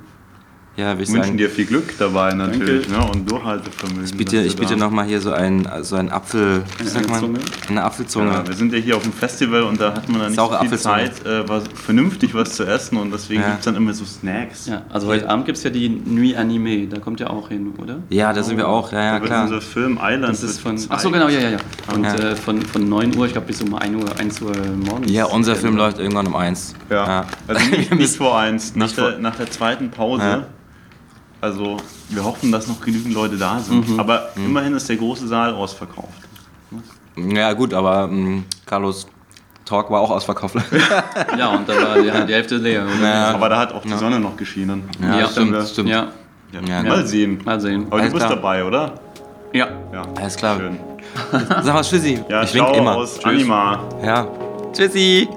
Ja, Wir wünschen sagen. dir viel Glück dabei natürlich ne? und Durchhaltevermögen. Ich biete, ich biete nochmal hier so ein, so Apfel, wie Eine sagt man? Zunge? Eine Apfelzunge. Ja, wir sind ja hier auf dem Festival und da hat man dann nicht Saure so viel Apfelzunge. Zeit, äh, was, vernünftig was zu essen und deswegen Ja. gibt es dann immer so Snacks. Ja, also heute Abend gibt es ja die Nuit Anime, da kommt ja auch hin, oder? Ja, da sind wir auch, ja, ja, da klar. unser Film Island Das ist von. Achso, genau, ja, ja, ja. Und Ja. Äh, von, von 9 Uhr, ich glaube bis um 1 Uhr, 1 Uhr morgens. Ja, unser Film läuft irgendwann um eins. Ja. Also nicht, nicht vor eins, nach, der, nach der zweiten Pause. Ja. Also wir hoffen, dass noch genügend Leute da sind. Mhm. Aber immerhin ist der große Saal ausverkauft. Ja, gut, aber mh, Carlos Talk war auch ausverkauft. Ja, und da war die, die Hälfte leer? Ja. Aber da hat auch die Sonne noch geschienen. Ja, Ja, stimmt, wir- stimmt. Ja, Ja. Ja. Mal sehen. mal sehen. Aber Alles du bist klar. dabei, oder? Ja. Ja. Alles klar. Schön. Sag was, Tschüssi. Ja, ich wink ciao immer. aus Anima. Ja. Tschüssi.